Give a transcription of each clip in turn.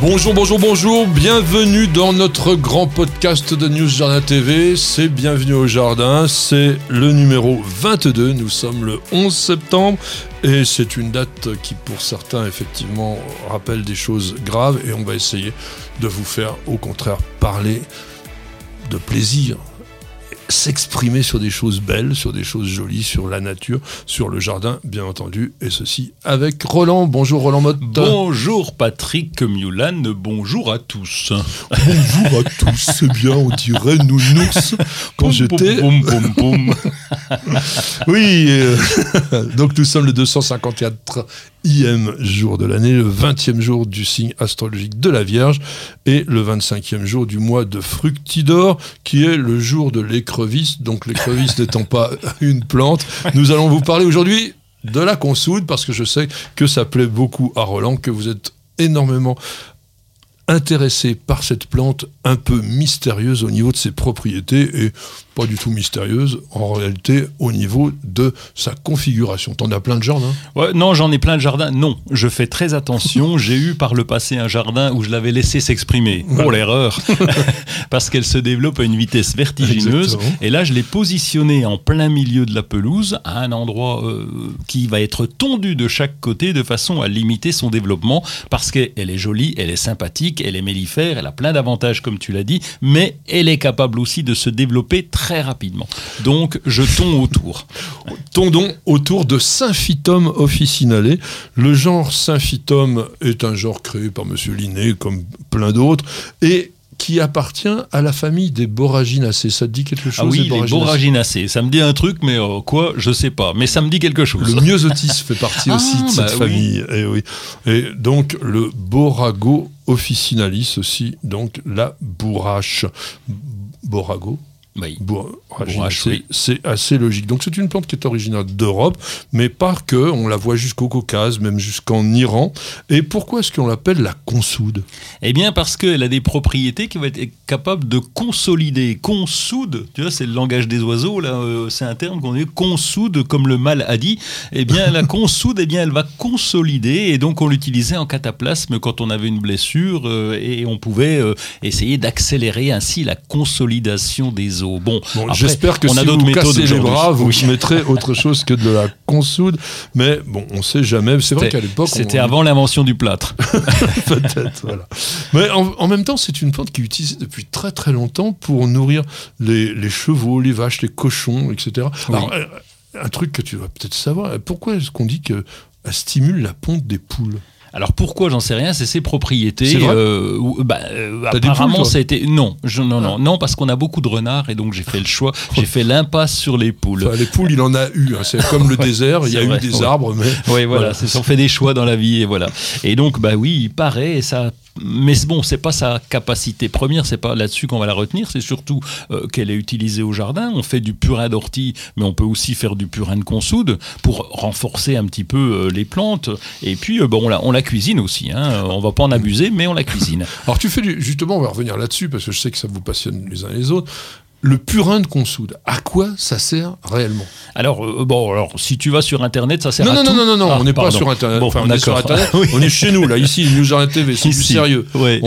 Bonjour, bonjour, bonjour, bienvenue dans notre grand podcast de News Jardin TV. C'est Bienvenue au Jardin, c'est le numéro 22. Nous sommes le 11 septembre et c'est une date qui, pour certains, effectivement, rappelle des choses graves et on va essayer de vous faire, au contraire, parler de plaisir, s'exprimer sur des choses belles, sur des choses jolies, sur la nature, sur le jardin, bien entendu, et ceci avec Roland. Bonjour Roland Motte. Bonjour Patrick Mulan, bonjour à tous. Bonjour à tous, c'est bien, on dirait nounours quand j'étais... oui, euh, donc nous sommes le 254 jour de l'année, le 20e jour du signe astrologique de la Vierge et le 25e jour du mois de Fructidor, qui est le jour de l'écrevisse. Donc l'écrevisse n'étant pas une plante, nous allons vous parler aujourd'hui de la consoude, parce que je sais que ça plaît beaucoup à Roland, que vous êtes énormément intéressé par cette plante un peu mystérieuse au niveau de ses propriétés et pas du tout mystérieuse en réalité au niveau de sa configuration. T'en as plein de jardins? Ouais, Non, j'en ai plein de jardins. Non, je fais très attention. J'ai eu par le passé un jardin où je l'avais laissé s'exprimer. Pour l'erreur, parce qu'elle se développe à une vitesse vertigineuse. Et là, je l'ai positionné en plein milieu de la pelouse, à un endroit euh, qui va être tondu de chaque côté de façon à limiter son développement, parce qu'elle est jolie, elle est sympathique, elle est mellifère, elle a plein d'avantages comme tu l'as dit, mais elle est capable aussi de se développer très très rapidement. Donc, je tombe autour. Tondons autour de Symphytum officinale. Le genre Symphytum est un genre créé par M. Linné, comme plein d'autres, et qui appartient à la famille des Borraginacées. Ça te dit quelque chose Ah oui, les Borraginacées. Ça me dit un truc, mais euh, quoi, je sais pas. Mais ça me dit quelque chose. Le myosotis fait partie aussi de ah, cette bah famille. Et, eh oui. et donc, le Borago officinalis aussi, donc la bourrache. Borago c'est assez logique. Donc c'est une plante qui est originaire d'Europe, mais pas que, on la voit jusqu'au Caucase, même jusqu'en Iran. Et pourquoi est-ce qu'on l'appelle la consoude? Eh bien parce qu'elle a des propriétés qui vont être capables de consolider. Consoude, tu vois, c'est le langage des oiseaux, là, euh, c'est un terme qu'on dit consoude, comme le mal a dit. Eh bien la consoude, eh bien elle va consolider, et donc on l'utilisait en cataplasme quand on avait une blessure, euh, et on pouvait euh, essayer d'accélérer ainsi la consolidation des os. Bon, j'espère que si vous vous cassez les bras, vous mettrez autre chose que de la consoude. Mais bon, on sait jamais. C'est vrai qu'à l'époque, c'était avant l'invention du plâtre. Peut-être, voilà. Mais en, même temps, c'est une plante qui est utilisée depuis très très longtemps pour nourrir les, chevaux, les vaches, les cochons, etc. Alors, euh, un truc que tu vas peut-être savoir. Pourquoi est-ce qu'on dit qu'elle stimule la ponte des poules? Alors pourquoi j'en sais rien, c'est ses propriétés. Euh, bah, euh, apparemment ça a été non, non non ah. non parce qu'on a beaucoup de renards et donc j'ai fait le choix, j'ai fait l'impasse sur les poules. les poules, il en a eu. Hein. c'est comme le désert, il y a eu des arbres, mais oui voilà, voilà. on fait des choix dans la vie et voilà. Et donc bah oui, il paraît et ça mais bon, c'est pas sa capacité première, c'est pas là-dessus qu'on va la retenir, c'est surtout euh, qu'elle est utilisée au jardin. On fait du purin d'ortie, mais on peut aussi faire du purin de consoude pour renforcer un petit peu euh, les plantes. Et puis, euh, on la, cuisine aussi. Hein. On va pas en abuser, mais on la cuisine. Alors, tu fais justement, on va revenir là-dessus parce que je sais que ça vous passionne les uns les autres le purin de consoude, à quoi ça sert réellement Alors, euh, bon, alors, si tu vas sur Internet, ça sert non, à non, tout. Non, non, non, ah, on n'est pas sur Internet. Bon, on est sur Internet. On est chez nous, là, ici, News TV, c'est du sérieux. Ouais.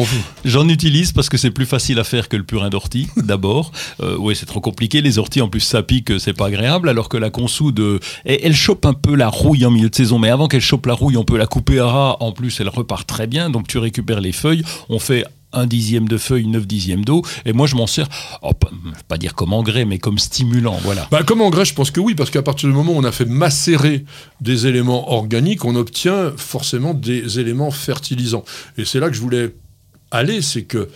J'en utilise parce que c'est plus facile à faire que le purin d'ortie, d'abord. Euh, oui, c'est trop compliqué. Les orties, en plus, ça pique, c'est pas agréable. Alors que la consoude, euh, elle, chope un peu la rouille en milieu de saison. Mais avant qu'elle chope la rouille, on peut la couper à ras. En plus, elle repart très bien. Donc, tu récupères les feuilles. On fait un dixième de feuille, neuf dixièmes d'eau. Et moi, je m'en sers, oh, pas, pas, dire comme engrais, mais comme stimulant. Voilà. Bah, comme engrais, je pense que oui, parce qu'à partir du moment où on a fait macérer des éléments organiques, on obtient forcément des éléments fertilisants. Et c'est là que je voulais aller, c'est que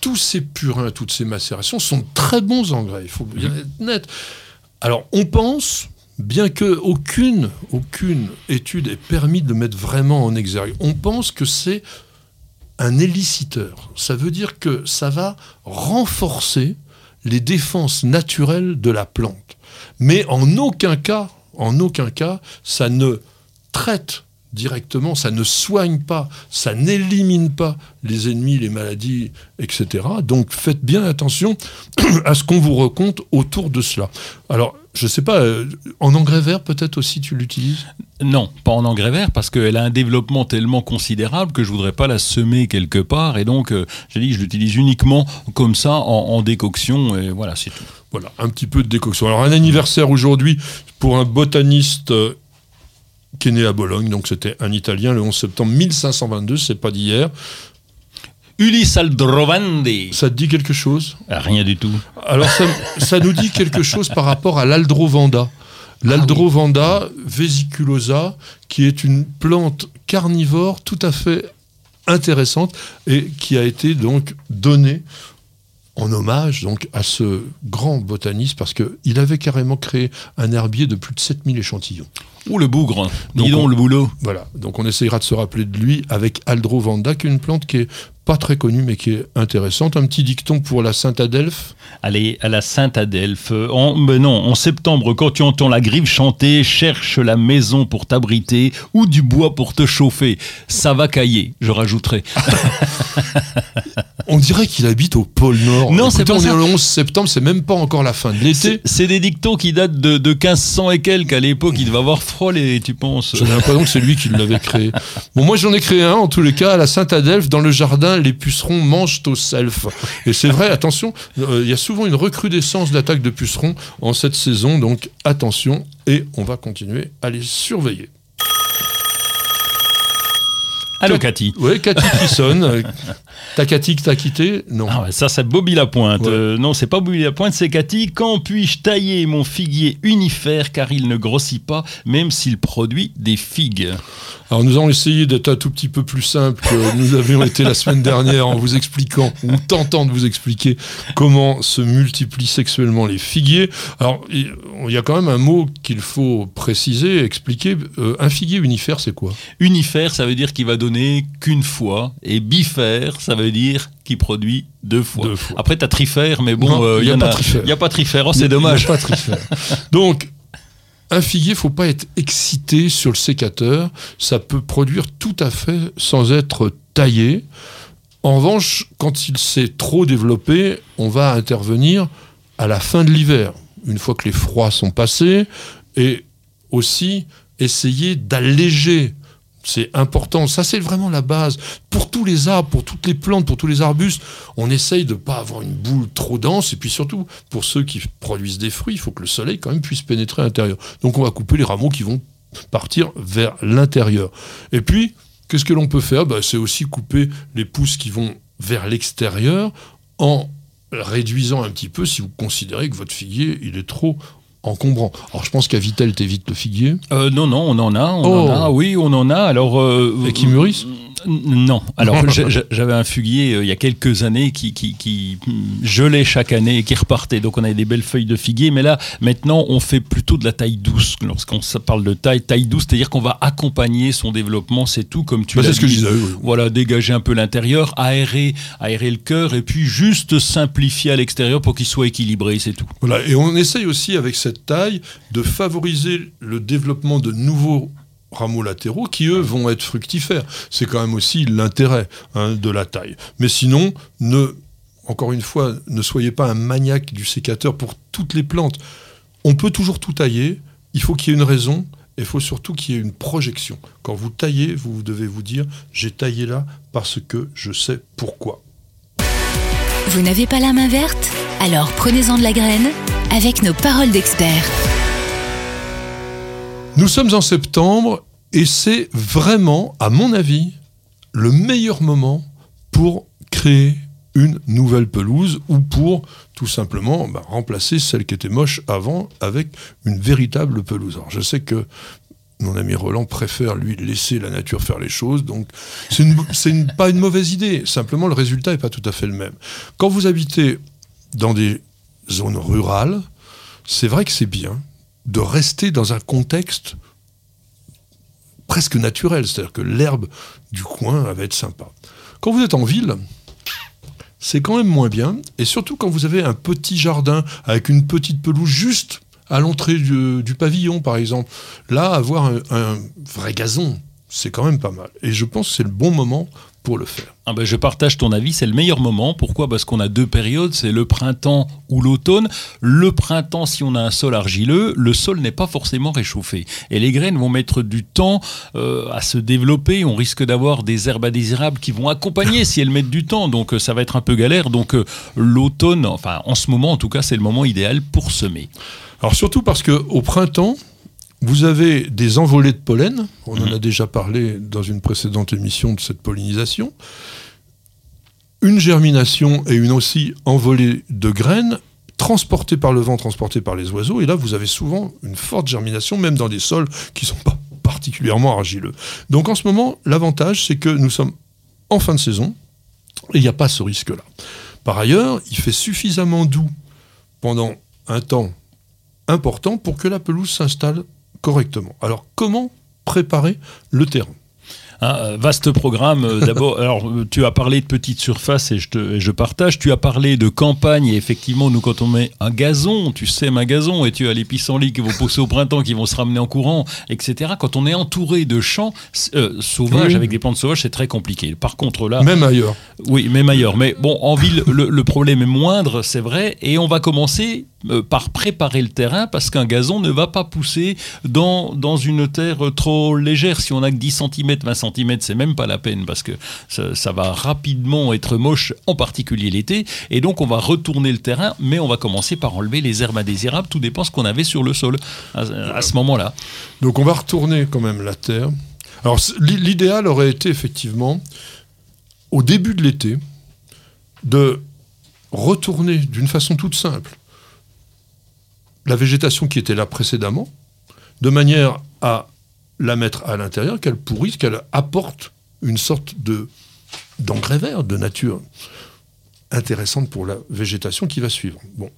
tous ces purins, toutes ces macérations sont très bons engrais. Il faut bien être net. Alors, on pense, bien que aucune, aucune étude ait permis de mettre vraiment en exergue, on pense que c'est un éliciteur. Ça veut dire que ça va renforcer les défenses naturelles de la plante. Mais en aucun cas, en aucun cas, ça ne traite directement, ça ne soigne pas, ça n'élimine pas les ennemis, les maladies, etc. Donc faites bien attention à ce qu'on vous raconte autour de cela. Alors, je ne sais pas, euh, en engrais vert peut-être aussi tu l'utilises? Non, pas en engrais vert parce qu'elle a un développement tellement considérable que je voudrais pas la semer quelque part et donc euh, j'ai dit je l'utilise uniquement comme ça en, décoction et voilà c'est tout. Voilà, un petit peu de décoction. Alors un anniversaire aujourd'hui pour un botaniste euh, qui est né à Bologne, donc c'était un Italien le 11 septembre 1522, c'est pas d'hier. Ulysse Aldrovandi. Ça te dit quelque chose? Ah, Rien du tout. Alors ça, nous dit quelque chose par rapport à l'Aldrovanda. L'Aldrovanda ah vesiculosa, qui est une plante carnivore tout à fait intéressante et qui a été donc donnée en hommage donc à ce grand botaniste parce qu'il avait carrément créé un herbier de plus de 7000 échantillons. Ou le bougre, dis donc le boulot. Voilà, donc on essayera de se rappeler de lui avec Aldrovanda, qui est une plante qui est pas très connue mais qui est intéressante. Un petit dicton pour la Sainte-Adelphe. Allez, à la Sainte-Adelphe. En, non, en septembre, quand tu entends la grive chanter, cherche la maison pour t'abriter ou du bois pour te chauffer. Ça va cailler, je rajouterai. on dirait qu'il habite au pôle Nord. Non, c'est pas on est le 11 septembre, c'est même pas encore la fin de l'été. C'est des dictons qui datent de, de 1500 et quelques. À l'époque, il devait avoir froid, les, tu penses J'ai l'impression que c'est lui qui l'avait créé. Bon, moi, j'en ai créé un, en tous les cas, à la Sainte-Adelphe, dans le jardin, les pucerons mangent au self. Et c'est vrai, attention, euh, il y a souvent une recrudescence d'attaques de pucerons en cette saison, donc attention, et on va continuer à les surveiller. Allô, Cathy. Oui, Cathy qui sonne. T'as Cathy que t'as quitté Non. Ah ça, c'est Bobby Lapointe. Euh, non, c'est pas Bobby Lapointe, c'est Cathy. Quand puis-je tailler mon figuier unifère car il ne grossit pas, même s'il produit des figues? Alors nous allons essayer d'être un tout petit peu plus simple que nous avions été la semaine dernière en vous expliquant ou tentant de vous expliquer comment se multiplient sexuellement les figuiers. Alors il y a quand même un mot qu'il faut préciser, expliquer. Euh, un figuier unifère, c'est quoi? Unifère, ça veut dire qu'il va donner qu'une fois, et bifère, ça veut dire qu'il produit deux fois. Après, tu as trifère, mais bon, il n'y a, pas trifère. Il n'y a pas trifère, oh, c'est dommage. pas trifère. Donc, un figuier, il faut pas être excité sur le sécateur. Ça peut produire tout à fait sans être taillé. En revanche, quand il s'est trop développé, on va intervenir à la fin de l'hiver, une fois que les froids sont passés, et aussi essayer d'alléger c'est important. Ça, c'est vraiment la base. Pour tous les arbres, pour toutes les plantes, pour tous les arbustes, on essaye de ne pas avoir une boule trop dense. Et puis surtout, pour ceux qui produisent des fruits, il faut que le soleil quand même puisse pénétrer à l'intérieur. Donc on va couper les rameaux qui vont partir vers l'intérieur. Et puis, qu'est-ce que l'on peut faire? Bah, C'est aussi couper les pousses qui vont vers l'extérieur en réduisant un petit peu si vous considérez que votre figuier est trop encombrant. Alors je pense qu'à Vitel t'évites le figuier. Euh, non, non, on en a, on en a, oh. oui, on en a. Alors, euh, Et qui mûrissent non. Alors, j'avais un fuguier euh, il y a quelques années qui, qui, gelait chaque année et qui repartait. Donc, on avait des belles feuilles de figuier. Mais là, maintenant, on fait plutôt de la taille douce. Lorsqu'on parle de taille, taille douce, c'est-à-dire qu'on va accompagner son développlement. C'est tout, comme tu bah, C'est ce que je disais. Voilà, dégager un peu l'intérieur, aérer, aérer le cœur et puis juste simplifier à l'extérieur pour qu'il soit équilibré. C'est tout. Voilà. Et on essaye aussi avec cette taille de favoriser le développement de nouveaux rameaux latéraux qui, eux, vont être fructifères. C'est quand même aussi l'intérêt hein, de la taille. Mais sinon, ne, encore une fois, ne soyez pas un maniaque du sécateur pour toutes les plantes. On peut toujours tout tailler, il faut qu'il y ait une raison, et il faut surtout qu'il y ait une projection. Quand vous taillez, vous devez vous dire, j'ai taillé là parce que je sais pourquoi. Vous n'avez pas la main verte? Alors prenez-en de la graine avec nos paroles d'experts. Nous sommes en septembre et c'est vraiment, à mon avis, le meilleur moment pour créer une nouvelle pelouse ou pour tout simplement bah, remplacer celle qui était moche avant avec une véritable pelouse. Alors je sais que mon ami Roland préfère lui laisser la nature faire les choses, donc c'est pas une mauvaise idée. Simplement le résultat n'est pas tout à fait le même. Quand vous habitez dans des zones rurales, c'est vrai que c'est bien de rester dans un contexte presque naturel, c'est-à-dire que l'herbe du coin va être sympa. Quand vous êtes en ville, c'est quand même moins bien. Et surtout quand vous avez un petit jardin avec une petite pelouse juste à l'entrée du, pavillon, par exemple. Là, avoir un vrai gazon, c'est quand même pas mal. Et je pense que c'est le bon moment pour le faire. Ah ben je partage ton avis, c'est le meilleur moment. Pourquoi? Parce qu'on a deux périodes, c'est le printemps ou l'automne. Le printemps, si on a un sol argileux, le sol n'est pas forcément réchauffé. Et les graines vont mettre du temps euh, à se développer. On risque d'avoir des herbes indésirables qui vont accompagner si elles mettent du temps. Donc euh, ça va être un peu galère. Donc euh, l'automne, enfin en ce moment en tout cas, c'est le moment idéal pour semer. Alors surtout parce qu'au printemps, vous avez des envolées de pollen, on en mhm. a déjà parlé dans une précédente émission de cette pollinisation, une germination et une aussi envolée de graines transportées par le vent, transportées par les oiseaux, et là vous avez souvent une forte germination, même dans des sols qui ne sont pas particulièrement argileux. Donc en ce moment, l'avantage c'est que nous sommes en fin de saison, et il n'y a pas ce risque-là. Par ailleurs, il fait suffisamment doux pendant un temps important pour que la pelouse s'installe correctement. Alors comment préparer le terrain? Un euh, vaste programme. Euh, d'abord, alors euh, tu as parlé de petites surfaces et je, te, je partage. Tu as parlé de campagne et effectivement, nous quand on met un gazon, tu sèmes un gazon et tu as les pissenlits qui vont pousser au printemps, qui vont se ramener en courant, etc. Quand on est entouré de champs sauvages avec des plantes sauvages, c'est très compliqué. Par contre là, même ailleurs. Oui, même ailleurs. Mais bon, en ville, le problème est moindre, c'est vrai, et on va commencer par préparer le terrain parce qu'un gazon ne va pas pousser dans, dans une terre trop légère. Si on a que 10 cm, 20 cm, c'est même pas la peine parce que ça, va rapidement être moche, en particulier l'été. Et donc on va retourner le terrain, mais on va commencer par enlever les herbes indésirables. Tout dépend ce qu'on avait sur le sol à, ce moment-là. Donc on va retourner quand même la terre. Alors l'idéal aurait été effectivement, au début de l'été, de retourner d'une façon toute simple la végétation qui était là précédemment, de manière à la mettre à l'intérieur, qu'elle pourrisse, qu'elle apporte une sorte de d'engrais vert, de nature intéressante pour la végétation qui va suivre. Bon,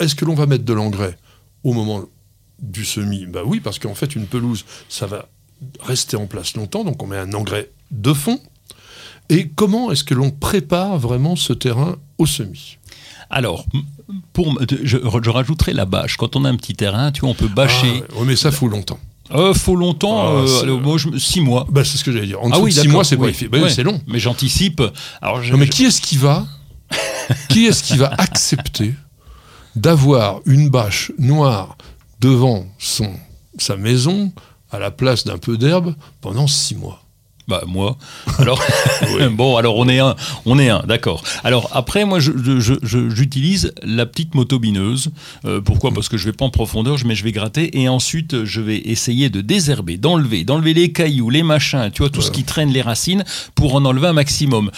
est-ce que l'on va mettre de l'engrais au moment du semis? Ben oui, parce qu'en fait, une pelouse, ça va rester en place longtemps, donc on met un engrais de fond. Et comment est-ce que l'on prépare vraiment ce terrain au semis? Alors, pour, je, je, rajouterai la bâche. Quand on a un petit terrain, tu vois, on peut bâcher. Ah, oui, mais ça faut longtemps. Euh, faut longtemps, ah, euh, moi, je, six mois. Bah, c'est ce que j'allais dire. En ah oui, six mois, c'est pas bah, c'est long. Mais j'anticipe. Alors, non, mais qui est-ce qui va, qui est-ce qui va accepter d'avoir une bâche noire devant son sa maison à la place d'un peu d'herbe pendant six mois bah moi. Alors bon, alors on est un, on est un, d'accord. Alors après, moi, j'utilise la petite motobineuse. Euh, pourquoi? Parce que je vais pas en profondeur, mais je vais gratter et ensuite je vais essayer de désherber, d'enlever, d'enlever les cailloux, les machins, tu vois, tout ce qui traîne les racines pour en enlever un maximum.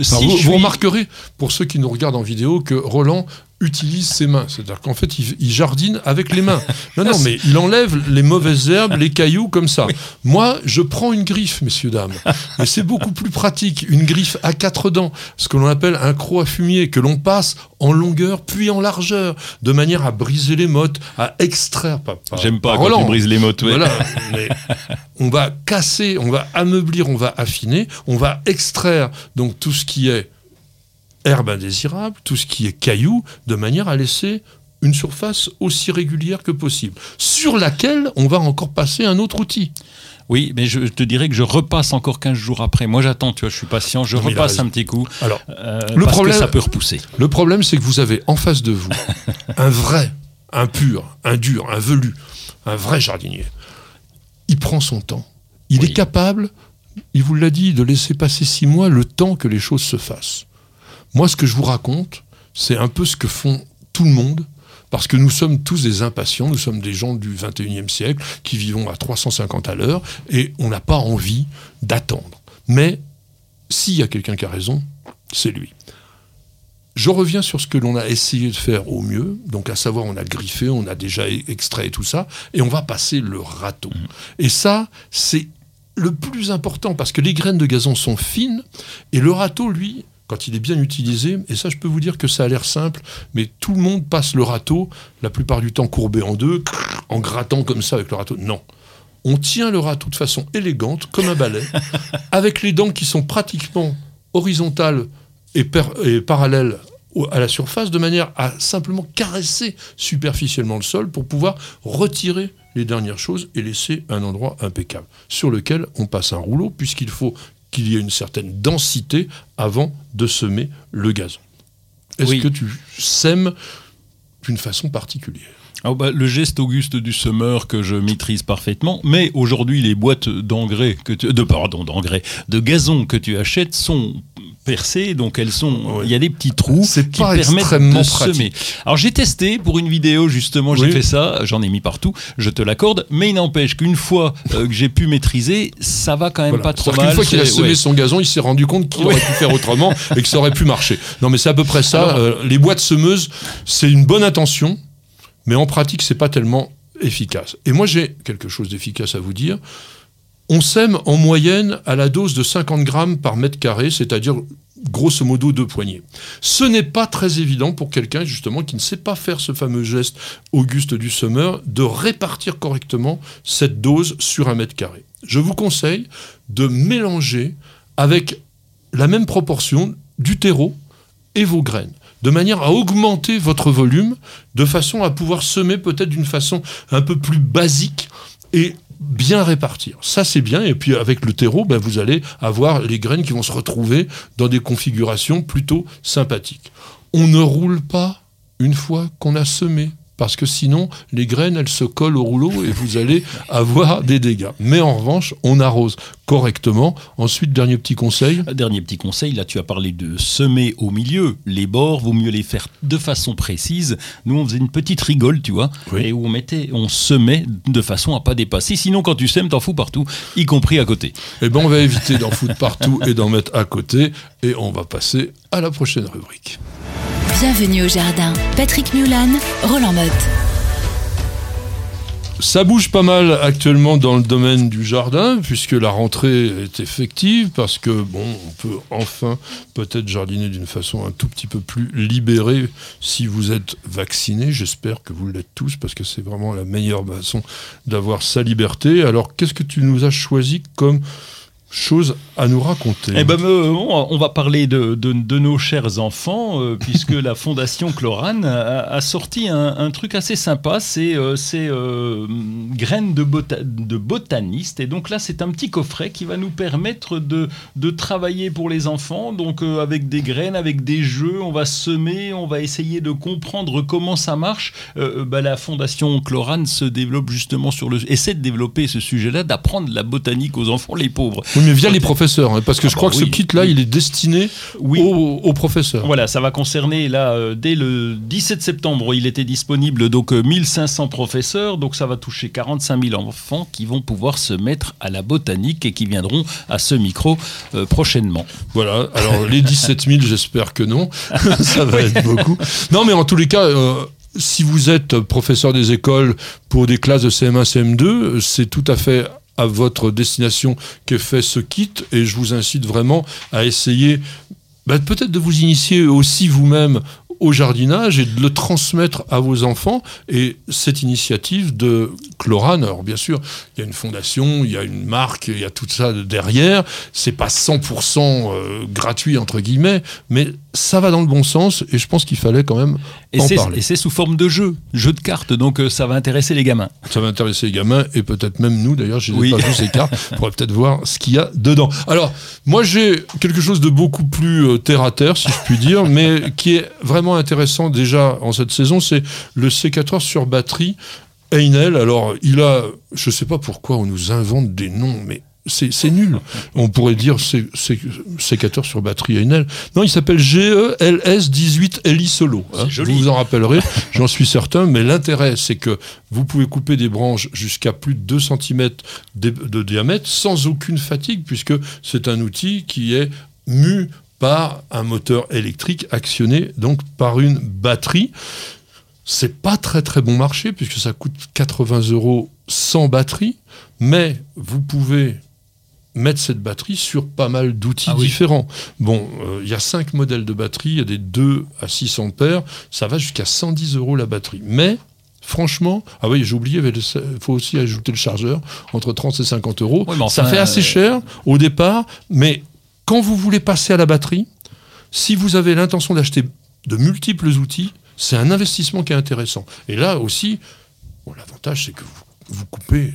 Si vous, remarquerez, pour ceux qui nous regardent en vidéo, que Roland utilise ses mains. C'est-à-dire qu'en fait, il, jardine avec les mains. Non, non, mais il enlève les mauvaises herbes, les cailloux comme ça. Moi, je prends une griffe, messieurs, dames. Mais c'est beaucoup plus pratique. Une griffe à quatre dents, ce que l'on appelle un croc à fumier, que l'on passe en longueur puis en largeur, de manière à briser les mottes, à extraire. J'aime pas, quand tu brises les mottes. Voilà, mais on va casser, on va ameublir, on va affiner, on va extraire donc tout ce qui est herbe indésirable, tout ce qui est caillou, de manière à laisser une surface aussi régulière que possible, sur laquelle on va encore passer un autre outil. Oui, mais je te dirais que je repasse encore 15 jours après. Moi, j'attends, tu vois, je suis patient, je repasse un petit coup. Alors, euh, le parce problème, que ça peut repousser. Le problème, c'est que vous avez en face de vous un vrai, un pur, un dur, un velu, un vrai jardinier. Il prend son temps. Il est capable, il vous l'a dit, de laisser passer six mois le temps que les choses se fassent. Moi, ce que je vous raconte, c'est un peu ce que font tout le monde, parce que nous sommes tous des impatients, nous sommes des gens du 21e siècle qui vivons à 350 à l'heure, et on n'a pas envie d'attendre. Mais s'il y a quelqu'un qui a raison, c'est lui. Je reviens sur ce que l'on a essayé de faire au mieux, donc à savoir on a griffé, on a déjà extrait tout ça, et on va passer le râteau. Mmh. Et ça, c'est le plus important, parce que les graines de gazon sont fines, et le râteau, lui, quand il est bien utilisé, et ça je peux vous dire que ça a l'air simple, mais tout le monde passe le râteau, la plupart du temps courbé en deux, en grattant comme ça avec le râteau. Non. On tient le râteau de façon élégante, comme un balai, avec les dents qui sont pratiquement horizontale et, et parallèle à la surface de manière à simplement caresser superficiellement le sol pour pouvoir retirer les dernières choses et laisser un endroit impeccable sur lequel on passe un rouleau puisqu'il faut qu'il y ait une certaine densité avant de semer le gazon. Est-ce que tu sèmes d'une façon particulière? Ah bah, le geste auguste du semeur que je maîtrise parfaitement, mais aujourd'hui les boîtes d'engrais que de pardon d'engrais de gazon que tu achètes sont percées, donc elles sont il y a des petits trous qui permettent de semer. Alors j'ai testé pour une vidéo justement, j'ai fait ça, j'en ai mis partout, je te l'accorde, mais il n'empêche qu'une fois euh, que j'ai pu maîtriser, ça va quand même pas trop mal. Une fois qu'il a semé son gazon, il s'est rendu compte qu'il aurait pu faire autrement et que ça aurait pu marcher. Non mais c'est à peu près ça. Euh, les boîtes semeuses, c'est une bonne intention mais en pratique, c'est pas tellement efficace. Et moi, j'ai quelque chose d'efficace à vous dire. On sème en moyenne à la dose de 50 grammes par mètre carré, c'est-à-dire grosso modo deux poignées. Ce n'est pas très évident pour quelqu'un justement qui ne sait pas faire ce fameux geste auguste du semeur de répartir correctement cette dose sur un mètre carré. Je vous conseille de mélanger avec la même proportion du terreau et vos graines de manière à augmenter votre volume, de façon à pouvoir semer peut-être d'une façon un peu plus basique et bien répartir. Ça, c'est bien. Et puis, avec le terreau, ben, vous allez avoir les graines qui vont se retrouver dans des configurations plutôt sympathiques. On ne roule pas une fois qu'on a semé parce que sinon, les graines, elles se collent au rouleau et vous allez avoir des dégâts. Mais en revanche, on arrose correctement. Ensuite, dernier petit conseil. Dernier petit conseil, là tu as parlé de semer au milieu. Les bords, vaut mieux les faire de façon précise. Nous, on faisait une petite rigole, tu vois, et où on mettait, on semait de façon à pas dépasser. Sinon, quand tu sèmes, t'en fous partout, y compris à côté. Eh ben, on va éviter d'en foutre partout et d'en mettre à côté. Et on va passer à la prochaine rubrique. Bienvenue au jardin. Patrick Mulan, Roland Motte. Ça bouge pas mal actuellement dans le domaine du jardin, puisque la rentrée est effective, parce que bon, on peut enfin peut-être jardiner d'une façon un tout petit peu plus libérée si vous êtes vacciné. J'espère que vous l'êtes tous, parce que c'est vraiment la meilleure façon d'avoir sa liberté. Alors, qu'est-ce que tu nous as choisi comme chose à nous raconter. Eh ben, euh, on va parler de, de, nos chers enfants, euh, puisque la Fondation Chlorane a, sorti un, truc assez sympa, c'est euh, graines de, de botaniste. Et donc là, c'est un petit coffret qui va nous permettre de, de travailler pour les enfants, donc avec des graines, avec des jeux, on va semer, on va essayer de comprendre comment ça marche. Bah, la Fondation Chlorane se développe justement sur le... essaie de développer ce sujet-là, d'apprendre la botanique aux enfants, les pauvres mais via les professeurs, hein, parce que je ah crois bah que ce kit-là, il est destiné aux, professeurs. Voilà, ça va concerner, là, euh, dès le 17 septembre, il était disponible, donc 1500 euh, professeurs, donc ça va toucher 45 000 enfants qui vont pouvoir se mettre à la botanique et qui viendront à ce micro euh, prochainement. Voilà, alors les 17 000, j'espère que non, ça va être beaucoup. Non, mais en tous les cas... si vous êtes professeur des écoles pour des classes de CM1, CM2, c'est tout à fait à votre destination que fait ce kit et je vous incite vraiment à essayer bah, peut-être de vous initier aussi vous-même au jardinage et de le transmettre à vos enfants. Et cette initiative de Chlorane, alors bien sûr, il y a une fondation, il y a une marque, il y a tout ça derrière. C'est pas 100% euh, gratuit entre guillemets, mais ça va dans le bon sens et je pense qu'il fallait quand même et en parler. Et c'est sous forme de jeu, jeu de cartes, donc euh, ça va intéresser les gamins. Ça va intéresser les gamins et peut-être même nous d'ailleurs. Je n'ai pas vu ces cartes, on pourrait peut-être voir ce qu'il y a dedans. Alors, moi j'ai quelque chose de beaucoup plus euh, terre à terre, si je puis dire, mais qui est vraiment intéressant déjà en cette saison, c'est le C14 sur batterie Einel. Alors, il a, je ne sais pas pourquoi on nous invente des noms, mais c'est nul. On pourrait dire sécateur sur batterie Einel. Non, il s'appelle GELS18LI Solo. Hein. Vous vous en rappellerez, j'en suis certain, mais l'intérêt, c'est que vous pouvez couper des branches jusqu'à plus de 2 cm de, diamètre sans aucune fatigue, puisque c'est un outil qui est mu par un moteur électrique actionné donc par une batterie. C'est pas très très bon marché puisque ça coûte 80 euros sans batterie, mais vous pouvez mettre cette batterie sur pas mal d'outils ah différents. Bon, euh, il y a cinq modèles de batterie, il y a des 2 à 600 paires, ça va jusqu'à 110 euros la batterie. Mais franchement, ah oui, j'ai oublié, il faut aussi ajouter le chargeur, entre 30 et 50 euros. ça fait assez cher au départ, mais Quand vous voulez passer à la batterie, si vous avez l'intention d'acheter de multiples outils, c'est un investissement qui est intéressant. Et là aussi, l'avantage, c'est que vous, vous coupez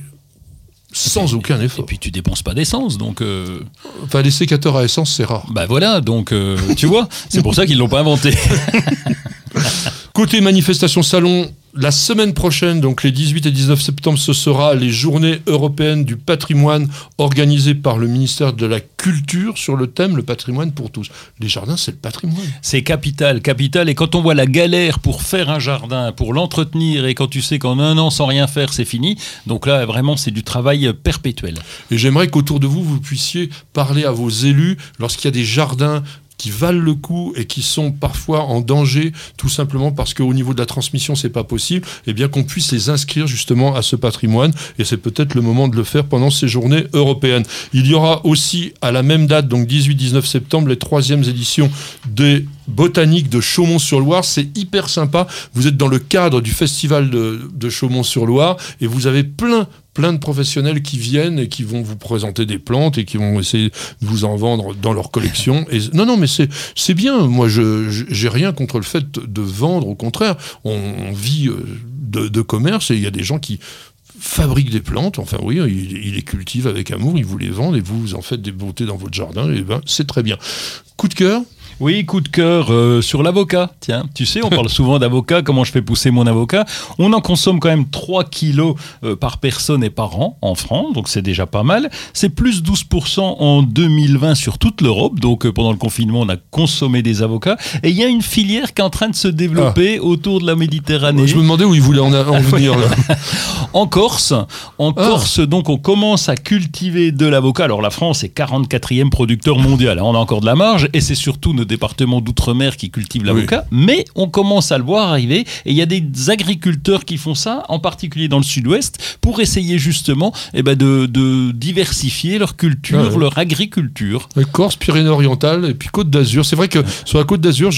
sans aucun effort. Et puis tu dépenses pas d'essence, donc. Euh... Enfin, les sécateurs à essence, c'est rare. Bah voilà, donc euh, tu vois, c'est pour ça qu'ils l'ont pas inventé. Côté manifestation salon, la semaine prochaine, donc les 18 et 19 septembre, ce sera les journées européennes du patrimoine organisées par le ministère de la Culture sur le thème le patrimoine pour tous. Les jardins, c'est le patrimoine. C'est capital, capital. Et quand on voit la galère pour faire un jardin, pour l'entretenir, et quand tu sais qu'en un an sans rien faire, c'est fini, donc là, vraiment, c'est du travail perpétuel. Et j'aimerais qu'autour de vous, vous puissiez parler à vos élus lorsqu'il y a des jardins qui valent le coup et qui sont parfois en danger, tout simplement parce qu'au niveau de la transmission, c'est pas possible, et eh bien qu'on puisse les inscrire justement à ce patrimoine. Et c'est peut-être le moment de le faire pendant ces journées européennes. Il y aura aussi à la même date, donc 18-19 septembre, les troisièmes éditions des botaniques de Chaumont-sur-Loire. C'est hyper sympa. Vous êtes dans le cadre du festival de, de Chaumont-sur-Loire et vous avez plein plein de professionnels qui viennent et qui vont vous présenter des plantes et qui vont essayer de vous en vendre dans leur collection. Et, non, non, mais c'est bien. Moi, je j'ai rien contre le fait de vendre. Au contraire, on, vit euh, de, de, commerce et il y a des gens qui fabriquent des plantes. Enfin, oui, ils, les cultivent avec amour, ils vous les vendent et vous, vous en faites des beautés dans votre jardin. Et ben, c'est très bien. Coup de cœur? Oui, coup de cœur euh, sur l'avocat. Tiens, tu sais, on parle souvent d'avocat, comment je fais pousser mon avocat. On en consomme quand même 3 kilos euh, par personne et par an en France, donc c'est déjà pas mal. C'est plus 12% en 2020 sur toute l'Europe, donc euh, pendant le confinement, on a consommé des avocats. Et il y a une filière qui est en train de se développer ah. autour de la Méditerranée. Je me demandais où il voulait en, en venir. Là. en Corse, en ah. Corse, donc on commence à cultiver de l'avocat. Alors la France est 44e producteur mondial, on a encore de la marge, et c'est surtout notre département d'outre-mer qui cultive l'avocat, mais on commence à le voir arriver et il y a des agriculteurs qui font ça, en particulier dans le sud-ouest, pour essayer justement eh ben de, de, diversifier leur culture, leur agriculture. Corse, Pyrénées-Orientales et puis Côte d'Azur. C'est vrai que sur la Côte d'Azur,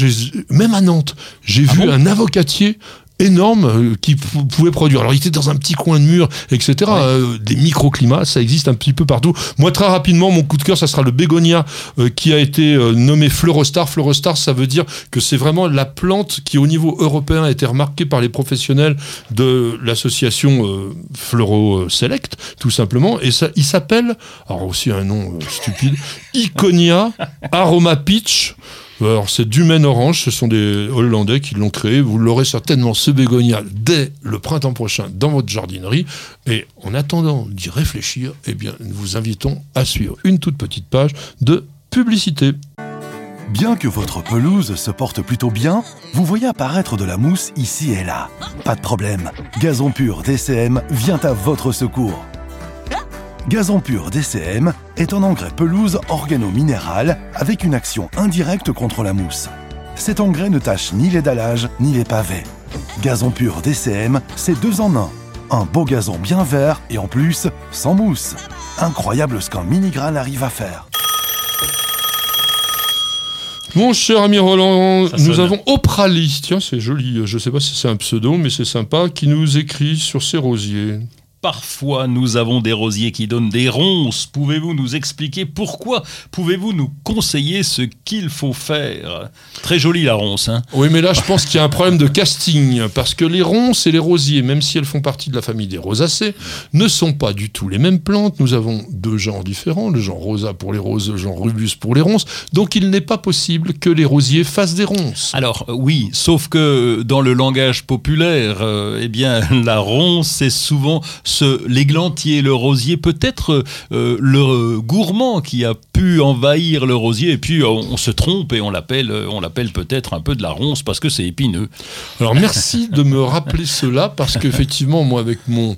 même à Nantes, j'ai ah vu un avocatier énorme euh, qui pouvait produire. Alors il était dans un petit coin de mur, etc. Euh, des microclimats, ça existe un petit peu partout. Moi très rapidement, mon coup de cœur, ça sera le bégonia euh, qui a été nommé Fleurostar. Fleurostar, ça veut dire que c'est vraiment la plante qui au niveau européen a été remarquée par les professionnels de l'association Fleuro Select, tout simplement. Et ça, il s'appelle, alors aussi un nom stupide, Iconia Aroma Peach. Alors c'est Dumaine Orange, ce sont des Hollandais qui l'ont créé. Vous l'aurez certainement ce bégonia dès le printemps prochain dans votre jardinerie. Et en attendant d'y réfléchir, eh bien, nous vous invitons à suivre une toute petite page de publicité. Bien que votre pelouse se porte plutôt bien, vous voyez apparaître de la mousse ici et là. Pas de problème, Gazon Pur DCM vient à votre secours. Gazon pur DCM est un engrais pelouse organo-minéral avec une action indirecte contre la mousse. Cet engrais ne tâche ni les dallages ni les pavés. Gazon pur DCM, c'est deux en un. Un beau gazon bien vert et en plus, sans mousse. Incroyable ce qu'un mini-grain arrive à faire. Mon cher ami Roland, nous avons Oprali, tiens c'est joli, je ne sais pas si c'est un pseudo, mais c'est sympa, qui nous écrit sur ses rosiers. Parfois, nous avons des rosiers qui donnent des ronces. Pouvez-vous nous expliquer pourquoi Pouvez-vous nous conseiller ce qu'il faut faire? Très jolie la ronce. Hein oui, mais là, je pense qu'il y a un problème de casting. Parce que les ronces et les rosiers, même si elles font partie de la famille des rosacées, ne sont pas du tout les mêmes plantes. Nous avons deux genres différents, le genre rosa pour les roses, le genre rubus pour les ronces. Donc, il n'est pas possible que les rosiers fassent des ronces. Alors, euh, oui, sauf que dans le langage populaire, euh, eh bien, la ronce, c'est souvent l'églantier, le rosier, peut-être euh, le gourmand qui a pu envahir le rosier, et puis on, se trompe et on l'appelle, on l'appelle peut-être un peu de la ronce parce que c'est épineux. Alors merci de me rappeler cela parce qu'effectivement, moi avec mon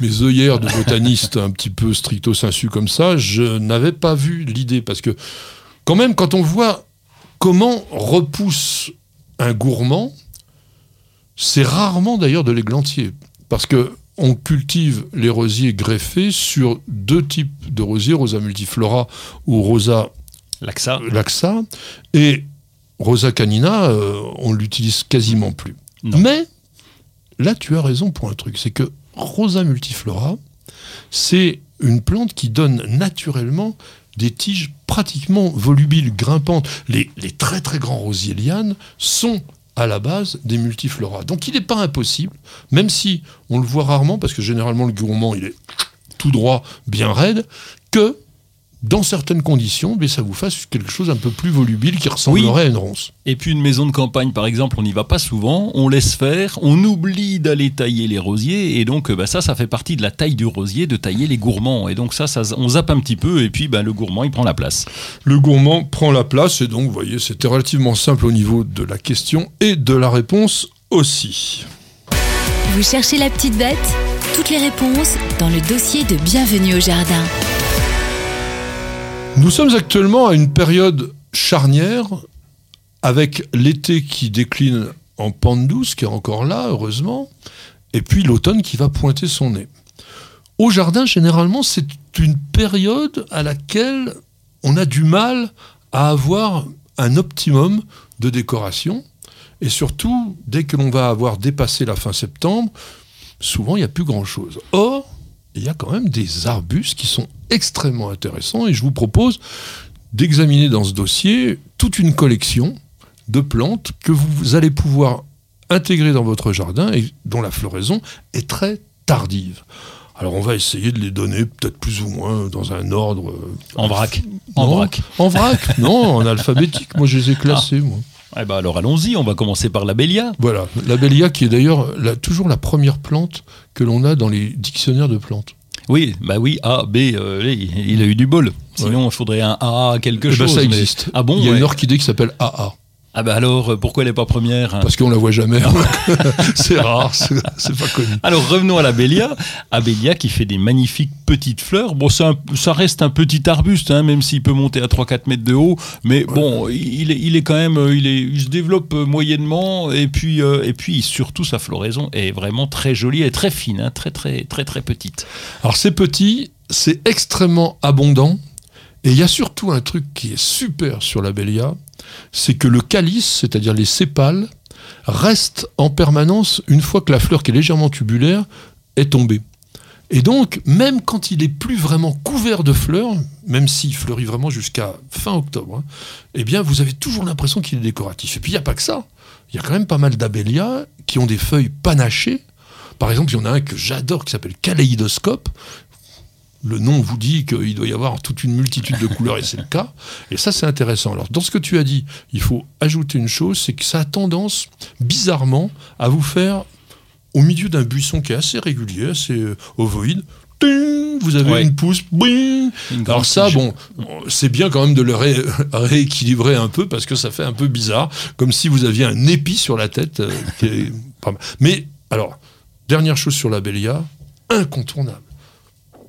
mes œillères de botaniste un petit peu stricto sensu comme ça, je n'avais pas vu l'idée parce que quand même quand on voit comment repousse un gourmand, c'est rarement d'ailleurs de l'églantier parce que on cultive les rosiers greffés sur deux types de rosiers, Rosa multiflora ou Rosa laxa. laxa et Rosa canina, euh, on l'utilise quasiment plus. Mais là, tu as raison pour un truc, c'est que Rosa multiflora, c'est une plante qui donne naturellement des tiges pratiquement volubiles, grimpantes. Les, les très très grands rosiers lianes sont à la base des multifloras. Donc il n'est pas impossible, même si on le voit rarement, parce que généralement le gourmand il est tout droit, bien raide, que dans certaines conditions, mais ça vous fasse quelque chose un peu plus volubile qui ressemblerait à une ronce. Et puis une maison de campagne, par exemple, on n'y va pas souvent, on laisse faire, on oublie d'aller tailler les rosiers, et donc bah, ça, ça fait partie de la taille du rosier, de tailler les gourmands. Et donc ça, ça on zappe un petit peu, et puis bah, le gourmand, il prend la place. Le gourmand prend la place, et donc, vous voyez, c'était relativement simple au niveau de la question et de la réponse aussi. Vous cherchez la petite bête? Toutes les réponses dans le dossier de Bienvenue au Jardin. Nous sommes actuellement à une période charnière avec l'été qui décline en pente douce, qui est encore là, heureusement, et puis l'automne qui va pointer son nez. Au jardin, généralement, c'est une période à laquelle on a du mal à avoir un optimum de décoration. Et surtout, dès que l'on va avoir dépassé la fin septembre, souvent il n'y a plus grand-chose. Or, il y a quand même des arbustes qui sont extrêmement intéressants et je vous propose d'examiner dans ce dossier toute une collection de plantes que vous allez pouvoir intégrer dans votre jardin et dont la floraison est très tardive. Alors on va essayer de les donner peut-être plus ou moins dans un ordre... Euh, en vrac. En vrac. En vrac, non, en alphabétique. Moi je les ai classés, moi. Eh ben alors allons-y, on va commencer par la bélia. Voilà, la bélia qui est d'ailleurs toujours la première plante que l'on a dans les dictionnaires de plantes. Oui, bah oui, A, B, euh, il a eu du bol. Sinon, il faudrait un A quelque eh ben, chose. ça existe. Ah bon Il y a une orchidée qui s'appelle AA. Ah bah alors, euh, pourquoi elle n'est pas première hein? Parce qu'on la voit jamais. c'est rare, c'est pas connu. Alors revenons à la bélia. Abélia qui fait des magnifiques petites fleurs. Bon, ça, ça reste un petit arbuste, hein, même s'il peut monter à 3-4 mètres de haut. Mais bon, il est, il est quand même, euh, il, est, il se développe euh, moyennement. Et puis, et puis surtout, sa floraison est vraiment très jolie et très fine, hein, très très très très petite. Alors c'est petit, c'est extrêmement abondant. Et il y a surtout un truc qui est super sur la bélia, c'est que le calice, c'est-à-dire les sépales, restent en permanence une fois que la fleur qui est légèrement tubulaire est tombée. Et donc, même quand il est plus vraiment couvert de fleurs, même s'il fleurit vraiment jusqu'à fin octobre, hein, eh bien, vous avez toujours l'impression qu'il est décoratif. Et puis, il n'y a pas que ça. Il y a quand même pas mal d'abélias qui ont des feuilles panachées. Par exemple, il y en a un que j'adore qui s'appelle Kaléidoscope le nom vous dit qu'il doit y avoir toute une multitude de couleurs, et c'est le cas. Et ça, c'est intéressant. Alors, dans ce que tu as dit, il faut ajouter une chose, c'est que ça a tendance, bizarrement, à vous faire, au milieu d'un buisson qui est assez régulier, assez euh, ovoïde, vous avez une pousse. Alors ça, bon, c'est bien quand même de le rééquilibrer un peu parce que ça fait un peu bizarre, comme si vous aviez un épi sur la tête. Euh, Mais alors, dernière chose sur la Bélia, incontournable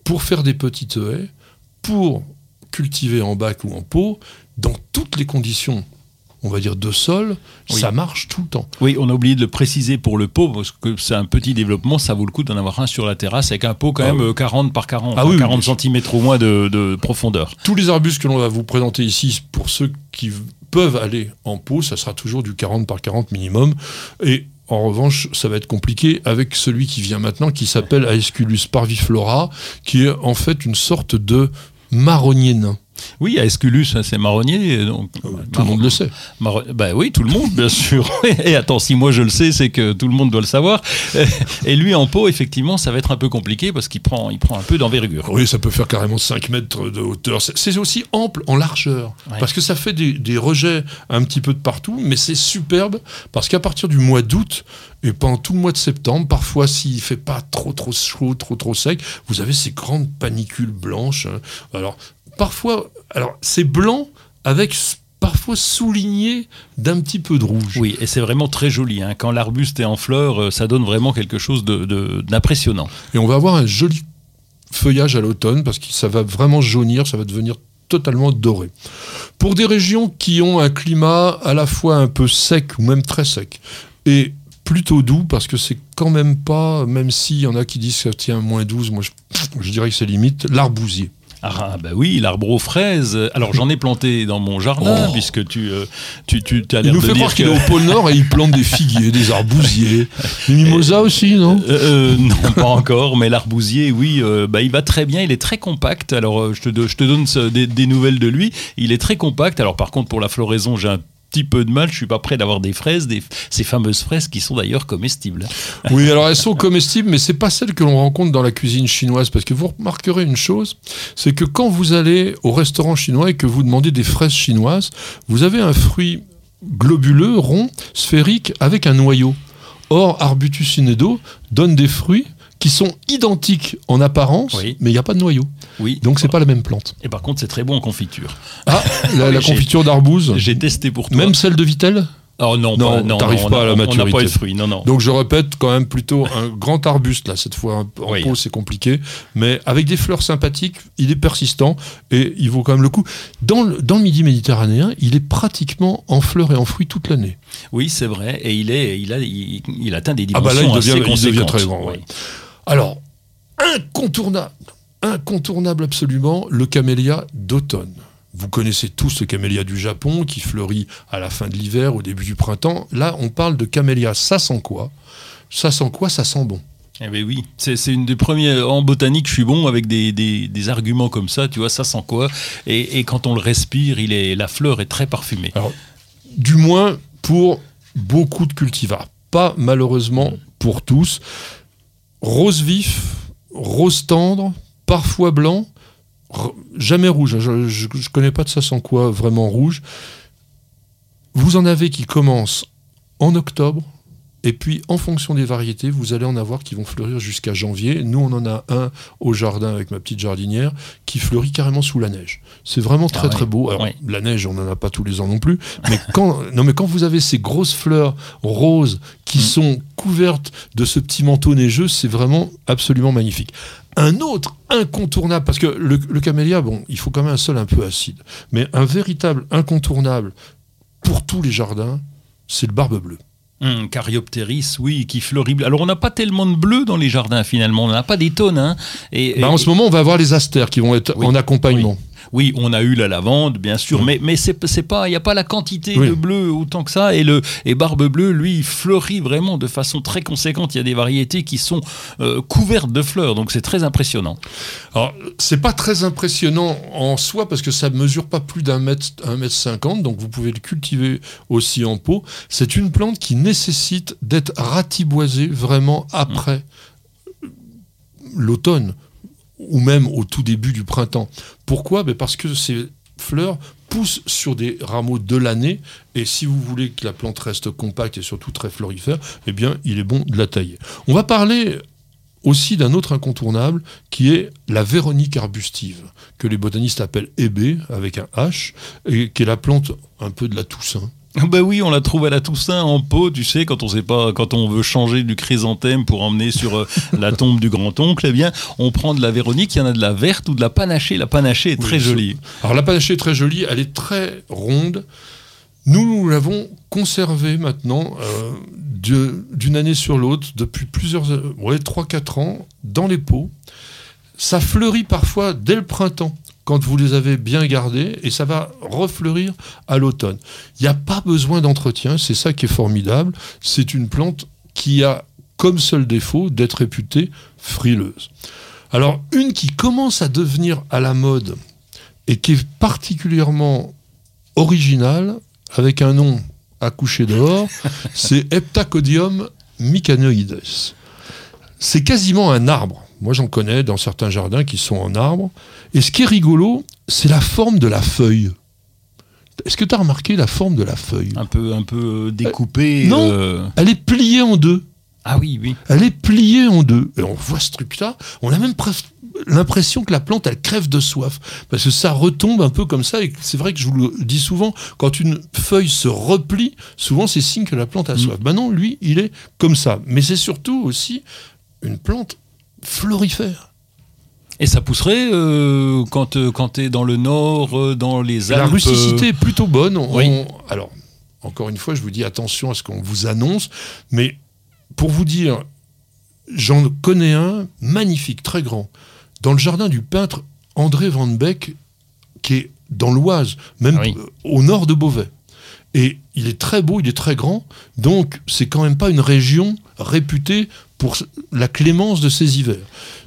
pour faire des petites haies, pour cultiver en bac ou en pot, dans toutes les conditions on va dire de sol, ça marche tout le temps. Oui, on a oublié de le préciser pour le pot, parce que c'est un petit développement, ça vaut le coup d'en avoir un sur la terrasse avec un pot quand ah même 40 euh, par 40, 40 cm au moins de, de, profondeur. Tous les arbustes que l'on va vous présenter ici, pour ceux qui peuvent aller en pot, ça sera toujours du 40 par 40 minimum. Et en revanche, ça va être compliqué avec celui qui vient maintenant, qui s'appelle Aesculus parviflora, qui est en fait une sorte de marronnier nain. Oui, Aesculus, hein, c'est marronnier. Donc, euh, tout le monde le sait. Ben oui, tout le monde, bien sûr. Et attends, si moi je le sais, c'est que tout le monde doit le savoir. Et lui, en pot, effectivement, ça va être un peu compliqué parce qu'il prend, il prend un peu d'envergure. Oui, ça peut faire carrément 5 mètres de hauteur. C'est aussi ample en largeur. Parce que ça fait des, des, rejets un petit peu de partout, mais c'est superbe parce qu'à partir du mois d'août, et pendant tout le mois de septembre, parfois s'il fait pas trop trop chaud, trop trop sec, vous avez ces grandes panicules blanches. Hein. Alors parfois, alors c'est blanc avec parfois souligné d'un petit peu de rouge. Oui, et c'est vraiment très joli. Hein. Quand l'arbuste est en fleurs, euh, ça donne vraiment quelque chose d'impressionnant. et on va avoir un joli feuillage à l'automne parce que ça va vraiment jaunir, ça va devenir totalement doré. Pour des régions qui ont un climat à la fois un peu sec ou même très sec, et plutôt doux parce que c'est quand même pas, même s'il y en a qui disent que ça tient moins 12, moi je, je dirais que c'est limite, l'arbousier. Ah bah oui, l'arbre aux fraises. Alors j'en ai planté dans mon jardin, Oh. puisque tu, euh, tu, tu as Il nous de fait croire qu'il est au pôle Nord et il plante des figuiers, des arbousiers, des mimosas aussi, non? Euh, euh, non, pas encore, mais l'arbousier, oui, euh, bah, il va très bien, il est très compact. Alors, euh, je, te, je te donne des, des nouvelles de lui. Il est très compact. Alors, par contre, pour la floraison, j'ai un petit peu de mal. Je suis pas prêt d'avoir des fraises, ces fameuses fraises qui sont d'ailleurs comestibles. Oui, alors elles sont comestibles, mais c'est pas celles que l'on rencontre dans la cuisine chinoise. Parce que vous remarquerez une chose, c'est que quand vous allez au restaurant chinois et que vous demandez des fraises chinoises, vous avez un fruit globuleux, rond, sphérique, avec un noyau. Or, Arbutus inedo donne des fruits qui sont identiques en apparence, Oui. mais il n'y a pas de noyau. Oui. Donc c'est pas la même plante. Et par contre, c'est très bon en confiture. Ah, la, confiture d'arbouze, J'ai testé pour toi. même celle de Vittel Oh non, Non, non, t'arrives pas à la on- On n'a pas maturité. eu de fruits, non, non. Donc je répète quand même plutôt un grand arbuste là cette fois en Oui. pot c'est compliqué mais avec des fleurs sympathiques il est persistant et il vaut quand même le coup dans le, dans le midi méditerranéen il est pratiquement en fleurs et en fruits toute l'année Oui, c'est vrai. Et il, est, il, a, il, il atteint des Ah bah là, dimensions il devient- assez il devient conséquentes. très grand, ouais. Alors incontournable incontournable absolument le camélia d'automne vous connaissez tous le camélia du Japon qui fleurit à la fin de l'hiver, au début du printemps. Là, on parle de camélia, ça sent quoi? Ça sent quoi? Ça sent bon. Eh ben oui, c'est une des premières. En botanique, je suis bon avec des, des, des arguments comme ça, tu vois, ça sent quoi? Et, et quand on le respire, il est, la fleur est très parfumée. Du moins pour beaucoup de cultivars. Pas malheureusement pour tous. Rose vif, rose tendre, parfois blanc, jamais rouge. Je ne connais pas de ça sans quoi vraiment rouge. Vous en avez qui commencent en octobre. Et puis, en fonction des variétés, vous allez en avoir qui vont fleurir jusqu'à janvier. Nous, on en a un au jardin avec ma petite jardinière qui fleurit carrément sous la neige. C'est vraiment très Ah très beau. Alors, Ouais. la neige, on n'en a pas tous les ans non plus. Mais quand, non, mais quand vous avez ces grosses fleurs roses qui Mm. sont couvertes de ce petit manteau neigeux, c'est vraiment absolument magnifique. Un autre incontournable, parce que le, le camélia, bon, il faut quand même un sol un peu acide, mais un véritable incontournable pour tous les jardins, c'est le barbe bleue. Hum, Caryopteris, oui, qui fleurit. Alors, on n'a pas tellement de bleu dans les jardins, finalement. On n'en a pas des tonnes. Hein. Et, Bah, et- en ce moment, on va avoir les astères qui vont être Oui, en accompagnement. Oui, on a eu la lavande, bien sûr, mais, mais c'est c'est pas, il n'y a pas la quantité Oui. de bleu autant que ça. Et, le, et Barbe Bleue, lui, il fleurit vraiment de façon très conséquente. Il y a des variétés qui sont euh, couvertes de fleurs, donc c'est très impressionnant. Alors, c'est pas très impressionnant en soi parce que ça mesure pas plus d'un mètre, un mètre cinquante, donc vous pouvez le cultiver aussi en pot. C'est une plante qui nécessite d'être ratiboisée vraiment après l'automne ou même au tout début du printemps. Pourquoi? Ben Parce que ces fleurs poussent sur des rameaux de l'année et si vous voulez que la plante reste compacte et surtout très florifère, eh bien, il est bon de la tailler. On va parler aussi d'un autre incontournable qui est la véronique arbustive, que les botanistes appellent hébé avec un H, et qui est la plante un peu de la Toussaint. Ben oui, on la trouve à la Toussaint en pot, tu sais, quand on sait pas, quand on veut changer du chrysanthème pour emmener sur euh, la tombe du grand-oncle, eh bien, on prend de la Véronique, il y en a de la verte ou de la panachée. La panachée est très Oui, jolie. Alors la panachée est très jolie, elle est très ronde. Nous, nous l'avons conservée maintenant euh, d'une année sur l'autre depuis plusieurs, ouais, 3-4 ans dans les pots. Ça fleurit parfois dès le printemps quand vous les avez bien gardés et ça va refleurir à l'automne. Il n'y a pas besoin d'entretien, c'est ça qui est formidable. C'est une plante qui a comme seul défaut d'être réputée frileuse. Alors une qui commence à devenir à la mode et qui est particulièrement originale, avec un nom à coucher dehors, c'est Heptacodium mycanoides. C'est quasiment un arbre. Moi, j'en connais dans certains jardins qui sont en arbre. Et ce qui est rigolo, c'est la forme de la feuille. Est-ce que tu as remarqué la forme de la feuille? Un peu, un peu découpée. non. euh, Elle est pliée en deux. Ah oui, oui. Elle est pliée en deux. Et on voit ce truc-là, on a même presque l'impression que la plante, elle crève de soif. Parce que ça retombe un peu comme ça. Et c'est vrai que je vous le dis souvent, quand une feuille se replie, souvent c'est signe que la plante a soif. Ben non, lui, il est comme ça. Mais c'est surtout aussi une plante florifère. Et ça pousserait euh, quand, euh, quand tu es dans le nord, euh, dans les Alpes. La rusticité est plutôt bonne. On- oui. on- alors, encore une fois, je vous dis attention à ce qu'on vous annonce, mais pour vous dire, j'en connais un magnifique, très grand, dans le jardin du peintre André Van Beek, qui est dans l'Oise, même Oui. euh, au nord de Beauvais. Et il est très beau, il est très grand, donc c'est quand même pas une région réputée pour la clémence de ses hivers.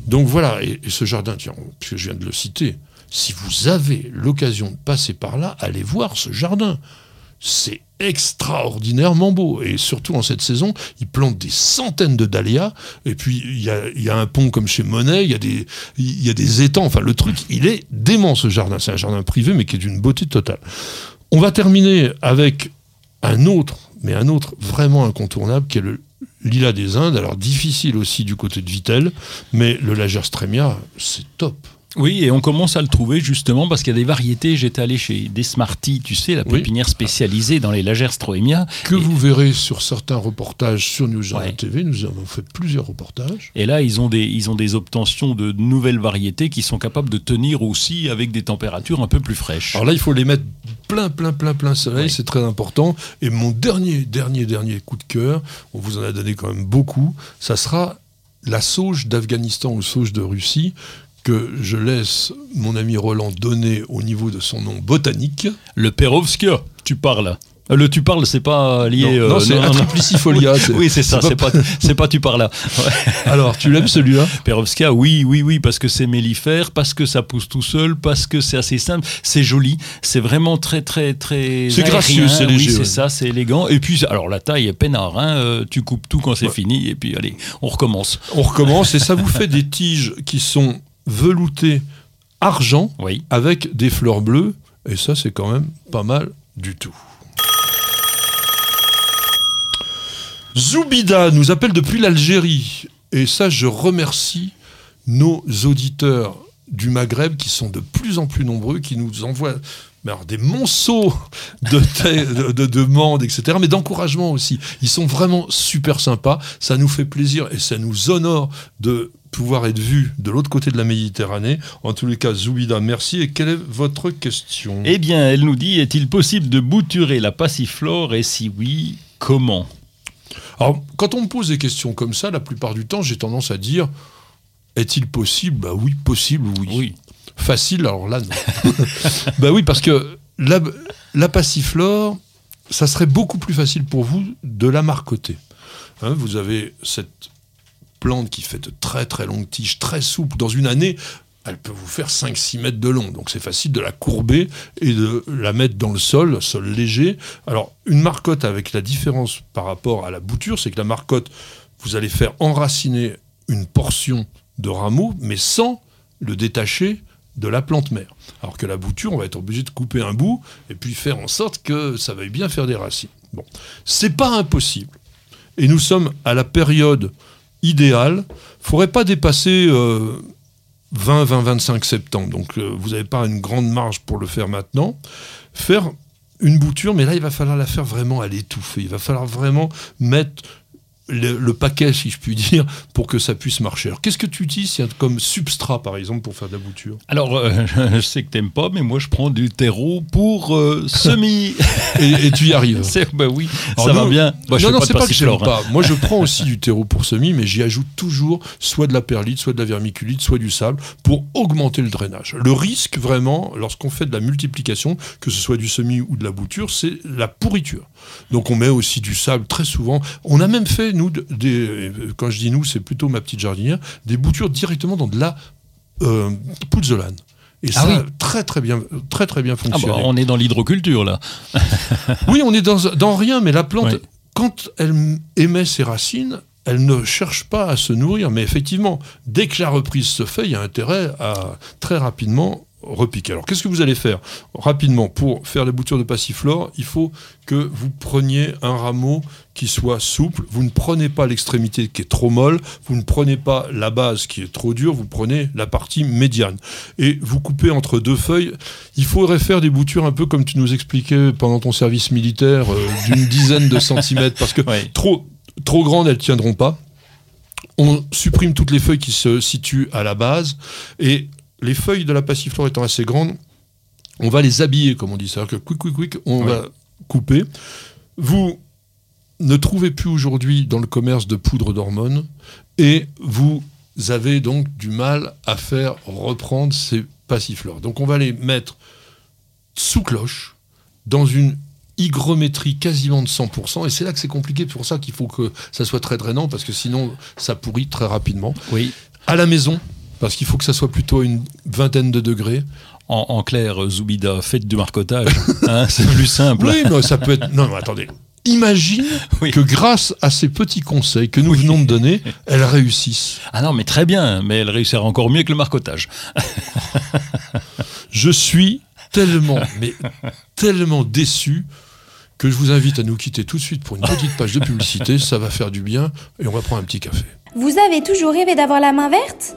Donc voilà, et, ce jardin, tiens, puisque je viens de le citer, si vous avez l'occasion de passer par là, allez voir ce jardin. C'est extraordinairement beau. Et surtout en cette saison, ils plantent des centaines de dahlias. Et puis, il y a, un pont comme chez Monet, il y, a des, y a des étangs. Enfin, le truc, il est dément ce jardin. C'est un jardin privé, mais qui est d'une beauté totale. On va terminer avec un autre, mais un autre vraiment incontournable, qui est le Lilas des Indes. Alors, difficile aussi du côté de Vitel, mais le Lagerstremia, c'est top. Oui, et on commence à le trouver justement parce qu'il y a des variétés. J'étais allé chez Desmarty, tu sais, la Oui. pépinière spécialisée dans les Lagerstroemia. Que Et- vous verrez sur certains reportages sur News Ouais. TV. Nous avons fait plusieurs reportages. Et là, ils ont, des, ils ont des obtentions de nouvelles variétés qui sont capables de tenir aussi avec des températures un peu plus fraîches. Alors là, il faut les mettre plein, plein, plein, plein soleil, Oui. c'est très important. Et mon dernier, dernier, dernier coup de cœur, on vous en a donné quand même beaucoup, ça sera la sauge d'Afghanistan ou sauge de Russie que je laisse mon ami Roland donner au niveau de son nom botanique. Le Perovskia, tu parles. Euh, Le tu parles, c'est pas lié. non, euh, non, c'est. Oui, c'est- oui, c'est ça, c'est pas, c'est pas tu parles là. Alors, tu l'aimes celui-là? Perovskia, oui, oui, oui, parce que c'est mellifère, parce que ça pousse tout seul, parce que c'est assez simple, c'est joli, c'est vraiment très, très, très. C'est gracieux, c'est léger, Oui, c'est ouais. ça, c'est élégant. Et puis, alors la taille est peinard, hein, euh, tu coupes tout quand c'est Ouais. fini, et puis allez, on recommence. On recommence et ça vous fait des tiges qui sont veloutées argent Oui. avec des fleurs bleues. Et ça, c'est quand même pas mal du tout. Zoubida nous appelle depuis l'Algérie. Et ça, je remercie nos auditeurs du Maghreb qui sont de plus en plus nombreux, qui nous envoient alors, des monceaux de, de demandes, etc., mais d'encouragement aussi. Ils sont vraiment super sympas. Ça nous fait plaisir et ça nous honore de pouvoir être vus de l'autre côté de la Méditerranée. En tous les cas, Zoubida, merci. Et quelle est votre question? Eh bien, elle nous dit est-il possible de bouturer la passiflore et si oui, comment? Alors, quand on me pose des questions comme ça, la plupart du temps, j'ai tendance à dire est-il possible? Bah oui, possible, oui. Oui. Facile, alors là, non. bah oui, parce que la, la passiflore, ça serait beaucoup plus facile pour vous de la marcoter. Hein, vous avez cette plante qui fait de très très longues tiges, très souples. Dans une année, elle peut vous faire 5-6 mètres de long. Donc c'est facile de la courber et de la mettre dans le sol, sol léger. Alors, une marcotte avec la différence par rapport à la bouture, c'est que la marcotte, vous allez faire enraciner une portion de rameau, mais sans le détacher de la plante mère. Alors que la bouture, on va être obligé de couper un bout et puis faire en sorte que ça veuille bien faire des racines. Bon, c'est pas impossible. Et nous sommes à la période idéale. Faudrait pas dépasser euh, 20, 20, 25 septembre. Donc euh, vous n'avez pas une grande marge pour le faire maintenant. Faire une bouture, mais là il va falloir la faire vraiment à l'étouffer. Il va falloir vraiment mettre le, le paquet, si je puis dire, pour que ça puisse marcher. Alors qu'est-ce que tu utilises comme substrat, par exemple, pour faire de la bouture? Alors, euh, je sais que t'aimes pas, mais moi je prends du terreau pour euh, semis. et, et tu y arrives. Bah oui, Alors ça va bien. Moi, je non, non, pas c'est pas que j'aime passiflore, hein. pas. Moi, je prends aussi du terreau pour semis, mais j'y ajoute toujours soit de la perlite, soit de la vermiculite, soit du sable, pour augmenter le drainage. Le risque, vraiment, lorsqu'on fait de la multiplication, que ce soit du semis ou de la bouture, c'est la pourriture. Donc, on met aussi du sable très souvent. On a même fait, nous, des, quand je dis nous, c'est plutôt ma petite jardinière, des boutures directement dans de la euh, pouzzolane. Et Ah ça oui. a très très bien, très très bien Ah bah, fonctionné. on est dans l'hydroculture là. Oui, on est dans, dans rien, mais la plante, quand elle émet ses racines, elle ne cherche pas à se nourrir. Mais effectivement, dès que la reprise se fait, il y a intérêt à très rapidement repiquer. Alors, qu'est-ce que vous allez faire Rapidement, pour faire la bouture de passiflore, il faut que vous preniez un rameau qui soit souple. Vous ne prenez pas l'extrémité qui est trop molle, vous ne prenez pas la base qui est trop dure, vous prenez la partie médiane. Et vous coupez entre deux feuilles. Il faudrait faire des boutures un peu comme tu nous expliquais pendant ton service militaire, euh, d'une dizaine de centimètres, parce que trop, trop grandes, elles tiendront pas. On supprime toutes les feuilles qui se situent à la base, et les feuilles de la passiflore étant assez grandes, on va les habiller, comme on dit. C'est-à-dire que quick, quick, quick, on Ouais. va couper. Vous ne trouvez plus aujourd'hui dans le commerce de poudre d'hormones, et vous avez donc du mal à faire reprendre ces passiflore. Donc on va les mettre sous cloche, dans une hygrométrie quasiment de 100%, et c'est là que c'est compliqué, pour ça qu'il faut que ça soit très drainant, parce que sinon ça pourrit très rapidement. Oui. À la maison, parce qu'il faut que ça soit plutôt une vingtaine de degrés. En, en clair, Zoubida, faites du marcotage, hein, c'est plus simple. Oui, mais ça peut être... Non, mais attendez, imagine Oui. que grâce à ces petits conseils que nous venons de donner, elles réussissent. Ah non, mais très bien, mais elle réussira encore mieux que le marcotage. Je suis tellement, mais tellement déçu que je vous invite à nous quitter tout de suite pour une petite page de publicité. Ça va faire du bien et on va prendre un petit café. Vous avez toujours rêvé d'avoir la main verte?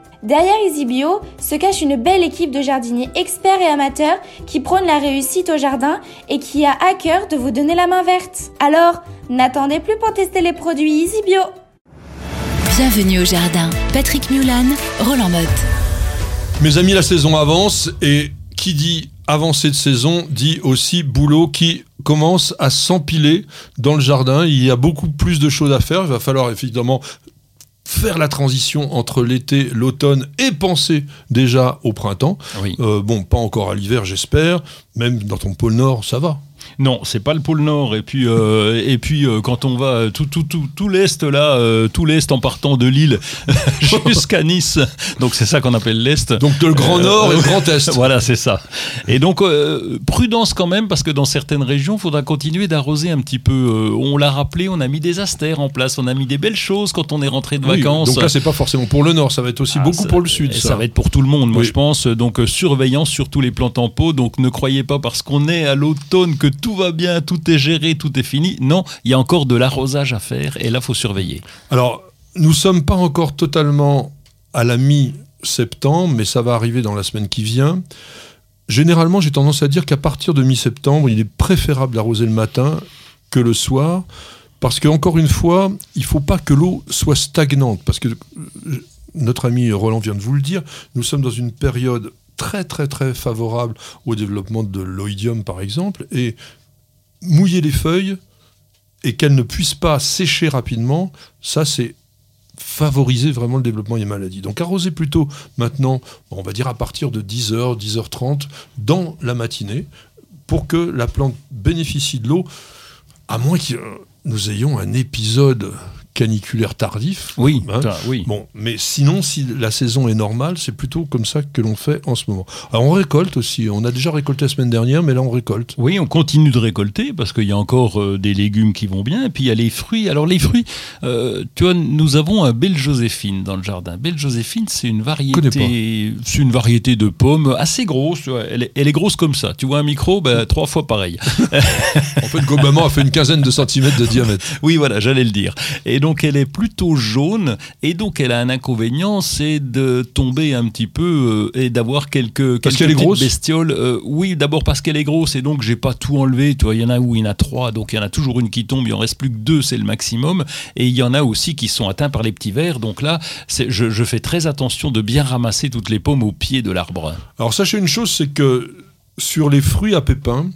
Derrière EasyBio se cache une belle équipe de jardiniers experts et amateurs qui prônent la réussite au jardin et qui a à cœur de vous donner la main verte. Alors, n'attendez plus pour tester les produits EasyBio. Bienvenue au jardin. Patrick Mulan, Roland Motte. Mes amis, la saison avance et qui dit avancée de saison dit aussi boulot qui commence à s'empiler dans le jardin. Il y a beaucoup plus de choses à faire. Il va falloir évidemment faire la transition entre l'été, l'automne et penser déjà au printemps. Oui. Euh, bon, pas encore à l'hiver, j'espère. Même dans ton pôle Nord, ça va. Non, c'est pas le pôle Nord. Et puis, euh, et puis euh, quand on va tout, tout, tout, tout l'est là, euh, tout l'est en partant de Lille jusqu'à Nice. Donc c'est ça qu'on appelle l'est. Donc de le Grand Euh, Nord et le Grand Est. Voilà, c'est ça. Et donc, euh, prudence quand même, parce que dans certaines régions, il faudra continuer d'arroser un petit peu. Euh, on l'a rappelé, on a mis des astères en place, on a mis des belles choses quand on est rentré de Oui, vacances. donc là, c'est pas forcément pour le Nord, ça va être aussi Ah, beaucoup ça- pour le Sud. Ça. ça va être pour tout le monde, moi je pense. Donc euh, surveillance sur tous les plantes en pot. Donc ne croyez pas parce qu'on est à l'automne que tout va bien, tout est géré, tout est fini. Non, il y a encore de l'arrosage à faire et là faut surveiller. Alors, nous sommes pas encore totalement à la mi-septembre, mais ça va arriver dans la semaine qui vient. Généralement, j'ai tendance à dire qu'à partir de mi-septembre, il est préférable d'arroser le matin que le soir, parce que encore une fois, il faut pas que l'eau soit stagnante, parce que euh, notre ami Roland vient de vous le dire, nous sommes dans une période très très très favorable au développement de l'oïdium par exemple, et mouiller les feuilles et qu'elles ne puissent pas sécher rapidement, ça c'est favoriser vraiment le développement des maladies. Donc arroser plutôt maintenant, on va dire à partir de 10h, 10h30 dans la matinée pour que la plante bénéficie de l'eau, à moins que nous ayons un épisode caniculaire tardif. Oui, Hein ça, oui. Bon, mais sinon, si la saison est normale, c'est plutôt comme ça que l'on fait en ce moment. Alors on récolte aussi. On a déjà récolté la semaine dernière, mais là on récolte. Oui, on continue de récolter parce qu'il y a encore euh, des légumes qui vont bien. Et puis il y a les fruits. Alors les fruits, euh, tu vois, nous avons un belle Joséphine dans le jardin. Belle Joséphine, c'est une variété, c'est une variété de pommes assez grosse. Elle est, elle est grosse comme ça. Tu vois un micro, ben, trois fois pareil. En fait, globalement, a fait une quinzaine de centimètres de diamètre. Oui, voilà, j'allais le dire. Et donc, elle est plutôt jaune. Et donc, elle a un inconvénient, c'est de tomber un petit peu euh, et d'avoir quelques, Parce quelques bestioles. Euh, oui, d'abord parce qu'elle est grosse et donc j'ai pas tout enlevé. Tu vois, il y en a où il y en a trois, donc il y en a toujours une qui tombe. Il en reste plus que deux, c'est le maximum. Et il y en a aussi qui sont atteints par les petits vers. Donc là, je fais très attention de bien ramasser toutes les pommes au pied de l'arbre. Alors sachez une chose, c'est que sur les fruits à pépins,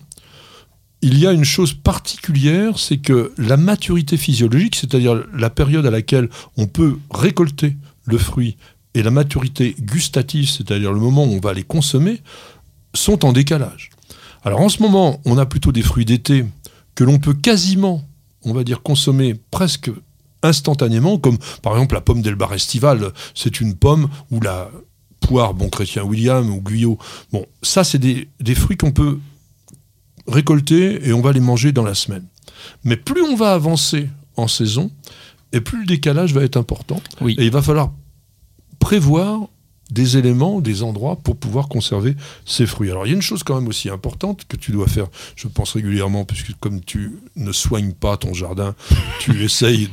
il y a une chose particulière, c'est que la maturité physiologique, c'est-à-dire la période à laquelle on peut récolter le fruit, et la maturité gustative, c'est-à-dire le moment où on va les consommer, sont en décalage. Alors en ce moment, on a plutôt des fruits d'été que l'on peut quasiment, on va dire, consommer presque instantanément, comme par exemple la pomme d'Elbar estival, c'est une pomme où la poire, bon chrétien William ou Guyot, bon, ça c'est des fruits qu'on peut récolter et on va les manger dans la semaine. Mais plus on va avancer en saison, et plus le décalage va être important. Oui. Et il va falloir prévoir des éléments, des endroits pour pouvoir conserver ces fruits. Alors il y a une chose quand même aussi importante que tu dois faire, je pense régulièrement, puisque comme tu ne soignes pas ton jardin, tu essayes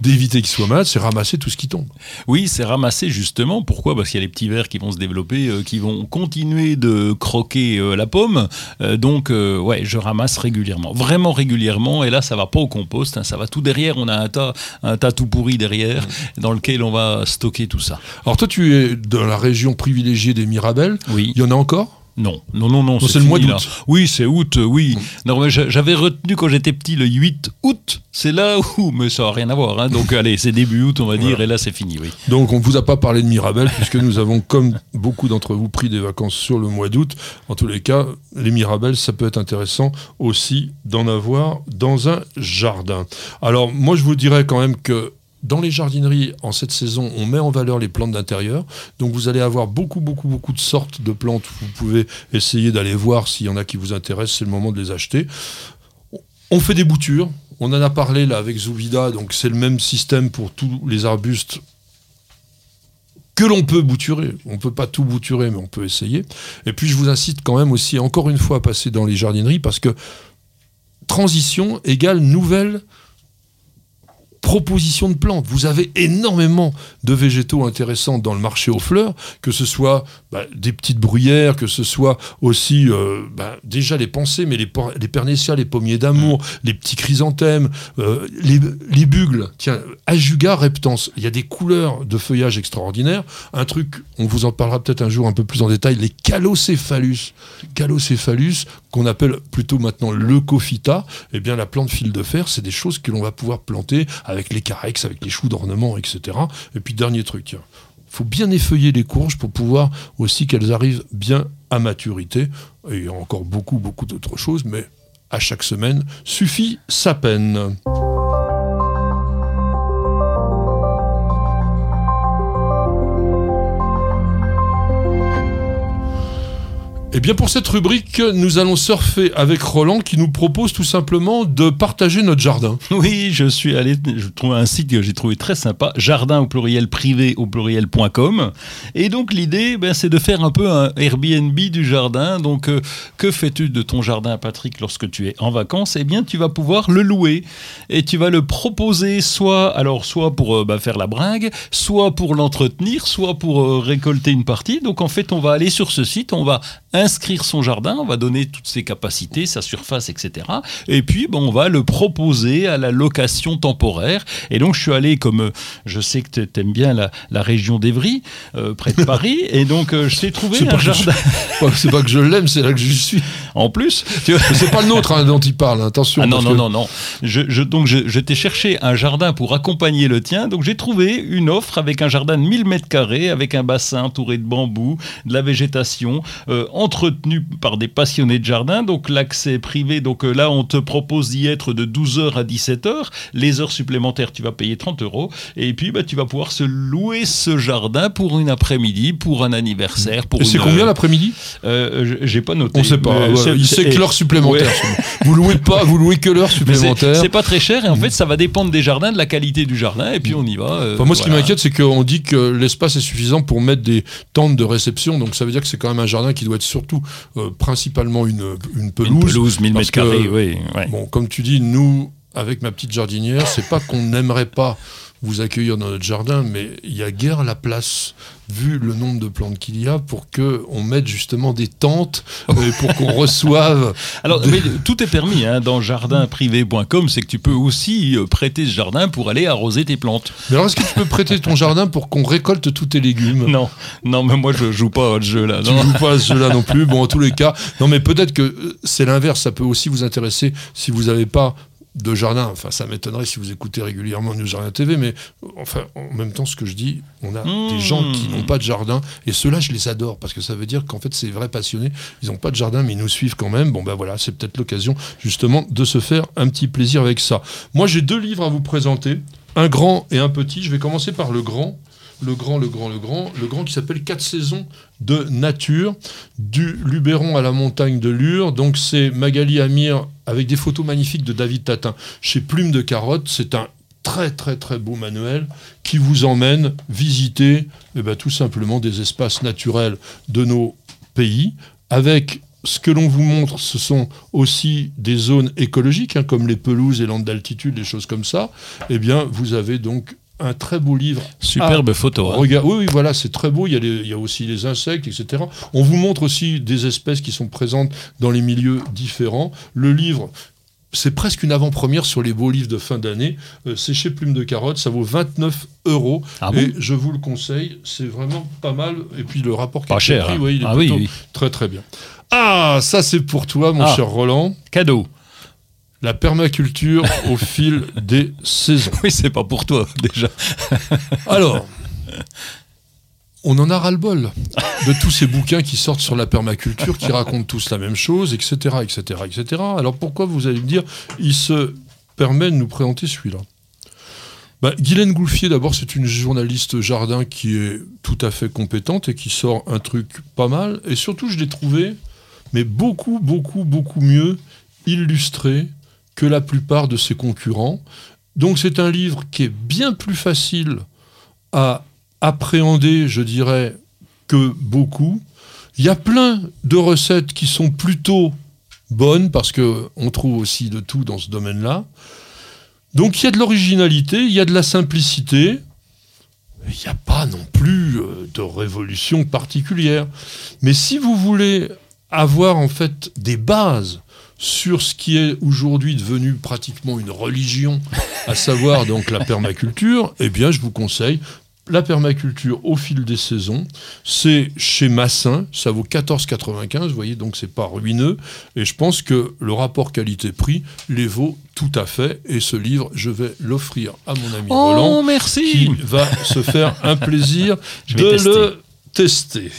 d'éviter qu'il soit malade, c'est ramasser tout ce qui tombe. Oui, c'est ramasser justement. Pourquoi? Parce qu'il y a les petits vers qui vont se développer, euh, qui vont continuer de croquer euh, la pomme. Euh, donc ouais, je ramasse régulièrement, vraiment régulièrement. Et là, ça va pas au compost, hein, ça va tout derrière. On a un tas, un tas tout pourri derrière, dans lequel on va stocker tout ça. Alors toi, tu es dans la région privilégiée des Mirabelles. Oui. Il y en a encore? Non, non, non, non. c'est le mois d'août. Oui, c'est août, oui. Non, j'avais retenu quand j'étais petit le 8 août. C'est là où, mais ça n'a rien à voir. Hein. Donc, allez, c'est début août, on va dire, et là, c'est fini, oui. Donc, on ne vous a pas parlé de Mirabelle, puisque nous avons, comme beaucoup d'entre vous, pris des vacances sur le mois d'août. En tous les cas, les Mirabelles, ça peut être intéressant aussi d'en avoir dans un jardin. Alors, moi, je vous dirais quand même que dans les jardineries, en cette saison, on met en valeur les plantes d'intérieur. Donc vous allez avoir beaucoup, beaucoup, beaucoup de sortes de plantes. Vous pouvez essayer d'aller voir s'il y en a qui vous intéressent. C'est le moment de les acheter. On fait des boutures. On en a parlé là avec Zouvida. Donc c'est le même système pour tous les arbustes que l'on peut bouturer. On ne peut pas tout bouturer, mais on peut essayer. Et puis je vous incite quand même aussi, encore une fois, à passer dans les jardineries parce que transition égale nouvelle proposition de plantes. Vous avez énormément de végétaux intéressants dans le marché aux fleurs, que ce soit bah, des petites bruyères, que ce soit aussi euh, bah, déjà les pensées, mais les, les pernésias, les pommiers d'amour, mm. les petits chrysanthèmes, euh, les, bugles. Tiens, Ajuga reptans, il y a des couleurs de feuillage extraordinaires. Un truc, on vous en parlera peut-être un jour un peu plus en détail, les calocéphalus. Calocéphalus, qu'on appelle plutôt maintenant leucophyta, eh bien la plante fil de fer, c'est des choses que l'on va pouvoir planter avec les carex, avec les choux d'ornement, etc. Et puis dernier truc, faut bien effeuiller les courges pour pouvoir aussi qu'elles arrivent bien à maturité. Et il y a encore beaucoup, beaucoup d'autres choses, mais à chaque semaine suffit sa peine. Et eh bien pour cette rubrique, nous allons surfer avec Roland qui nous propose tout simplement de partager notre jardin. Oui, je suis allé, je trouve un site que j'ai trouvé très sympa, jardin au pluriel privé au pluriel.com. Et donc l'idée, ben, c'est de faire un peu un Airbnb du jardin. Donc euh, que fais-tu de ton jardin, Patrick, lorsque tu es en vacances? Eh bien, tu vas pouvoir le louer et tu vas le proposer soit, alors soit pour euh, ben, faire la bringue, soit pour l'entretenir, soit pour euh, récolter une partie. Donc en fait, on va aller sur ce site, on va inscrire son jardin, on va donner toutes ses capacités, sa surface, etc. Et puis, on va le proposer à la location temporaire. Et donc, je suis allé, comme euh, je sais que tu aimes bien la, région d'Evry, euh, près de Paris, et donc euh, je t'ai trouvé un jardin. C'est pas que je l'aime, c'est là que je suis. En plus, c'est pas le nôtre hein, dont il parle, attention. Ah non, non, non, non. Je, donc, je, t'ai cherché un jardin pour accompagner le tien. Donc, j'ai trouvé une offre avec un jardin de 1000 mètres carrés, avec un bassin entouré de bambous, de la végétation, entretenu par des passionnés de jardin. Donc l'accès privé, donc euh, là on te propose d'y être de 12h à 17h. Les heures supplémentaires, tu vas payer 30 euros. Et puis bah, tu vas pouvoir se louer ce jardin pour une après-midi, pour un anniversaire. Pour Et c'est combien l'après-midi? Euh, J'ai pas noté. On sait pas. il sait que l'heure supplémentaire. vous louez pas, vous louez que l'heure supplémentaire. C'est pas très cher et en fait ça va dépendre des jardins, de la qualité du jardin et puis on y va. Euh, moi ce qui m'inquiète c'est qu'on dit que l'espace est suffisant pour mettre des tentes de réception donc ça veut dire que c'est quand même un jardin qui doit être surtout euh, principalement une, une, pelouse. Une pelouse, 1000 mètres carrés, oui. Bon, comme tu dis, nous, avec ma petite jardinière, c'est pas qu'on n'aimerait pas vous accueillir dans notre jardin, mais il y a guère la place, vu le nombre de plantes qu'il y a, pour que on mette justement des tentes et euh, pour qu'on reçoive. Alors, mais tout est permis hein, dans jardinprivé.com, c'est que tu peux aussi euh, prêter ce jardin pour aller arroser tes plantes. Mais alors, est-ce que tu peux prêter ton jardin pour qu'on récolte tous tes légumes? Non, non, mais moi je joue pas à ce jeu-là. Tu joues pas à ce jeu-là non plus. Bon, en tous les cas, non, mais peut-être que euh, c'est l'inverse. Ça peut aussi vous intéresser si vous n'avez pas de jardin. Enfin, ça m'étonnerait si vous écoutez régulièrement News Jardin TV, mais enfin, en même temps, ce que je dis, on a des mmh. gens qui n'ont pas de jardin, et ceux-là, je les adore, parce que ça veut dire qu'en fait, c'est vrais passionnés. Ils n'ont pas de jardin, mais ils nous suivent quand même. Bon, ben voilà, c'est peut-être l'occasion, justement, de se faire un petit plaisir avec ça. Moi, j'ai deux livres à vous présenter, un grand et un petit. Je vais commencer par le grand le grand, le grand, le grand, le grand qui s'appelle Quatre saisons de nature, du Luberon à la montagne de Lure. Donc c'est Magali Amir avec des photos magnifiques de David Tatin chez Plume de Carotte. C'est un très très très beau manuel qui vous emmène visiter eh ben, tout simplement des espaces naturels de nos pays avec ce que l'on vous montre, ce sont aussi des zones écologiques, hein, comme les pelouses et landes d'altitude, des choses comme ça. Eh bien, vous avez donc un très beau livre. Superbe photo. Hein. Oui, oui, voilà, c'est très beau. Il y, a il y, a aussi les insectes, etc. On vous montre aussi des espèces qui sont présentes dans les milieux différents. Le livre, c'est presque une avant-première sur les beaux livres de fin d'année. Euh, c'est chez Plume de Carotte, ça vaut 29 euros. Ah et je vous le conseille, c'est vraiment pas mal. Et puis le rapport pas cher, hein. oui, il est ah, plutôt oui, très très bien. Ah, ça c'est pour toi, mon Ah. cher Roland. Cadeau. La permaculture au fil des saisons. Oui, c'est pas pour toi déjà. Alors, on en a ras-le-bol de tous ces bouquins qui sortent sur la permaculture, qui racontent tous la même chose, etc., etc., etc. Alors pourquoi vous allez me dire, il se permet de nous présenter celui-là? Bah, Guylaine Gouffier, d'abord, c'est une journaliste jardin qui est tout à fait compétente et qui sort un truc pas mal. Et surtout, je l'ai trouvé, mais beaucoup, beaucoup, beaucoup mieux illustré la plupart de ses concurrents. Donc c'est un livre qui est bien plus facile à appréhender, je dirais, que beaucoup. Il y a plein de recettes qui sont plutôt bonnes, parce qu'on trouve aussi de tout dans ce domaine-là. Donc il y a de l'originalité, il y a de la simplicité, il n'y a pas non plus euh, de révolution particulière. Mais si vous voulez avoir en fait des bases sur ce qui est aujourd'hui devenu pratiquement une religion, à savoir donc la permaculture, eh bien je vous conseille la permaculture au fil des saisons. C'est chez Massin, ça vaut 14,95, vous voyez, donc c'est pas ruineux. Et je pense que le rapport qualité-prix les vaut tout à fait. Et ce livre, je vais l'offrir à mon ami Oh, Roland, merci. qui va se faire un plaisir de tester. le tester.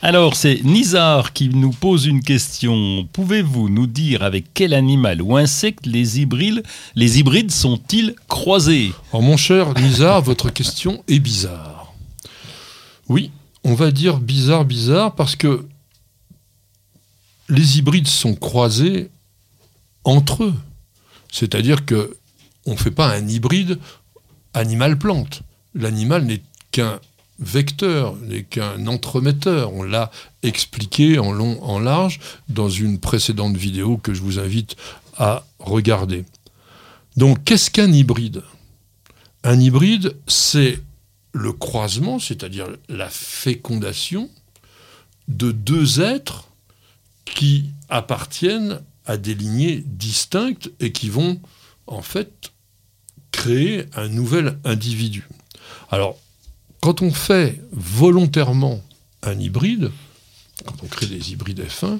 Alors, c'est Nizar qui nous pose une question. Pouvez-vous nous dire avec quel animal ou insecte les hybrides, sont-ils croisés? Alors mon cher Nizar, votre question est bizarre. Oui, on va dire bizarre, bizarre, parce que les hybrides sont croisés entre eux. C'est-à-dire que on ne fait pas un hybride animal-plante. L'animal n'est qu'un vecteur, n'est qu'un entremetteur. On l'a expliqué en long, en large dans une précédente vidéo que je vous invite à regarder. Donc, qu'est-ce qu'un hybride? Un hybride, c'est le croisement, c'est-à-dire la fécondation de deux êtres qui appartiennent à des lignées distinctes et qui vont en fait créer un nouvel individu. Alors, quand on fait volontairement un hybride, quand on crée des hybrides F1,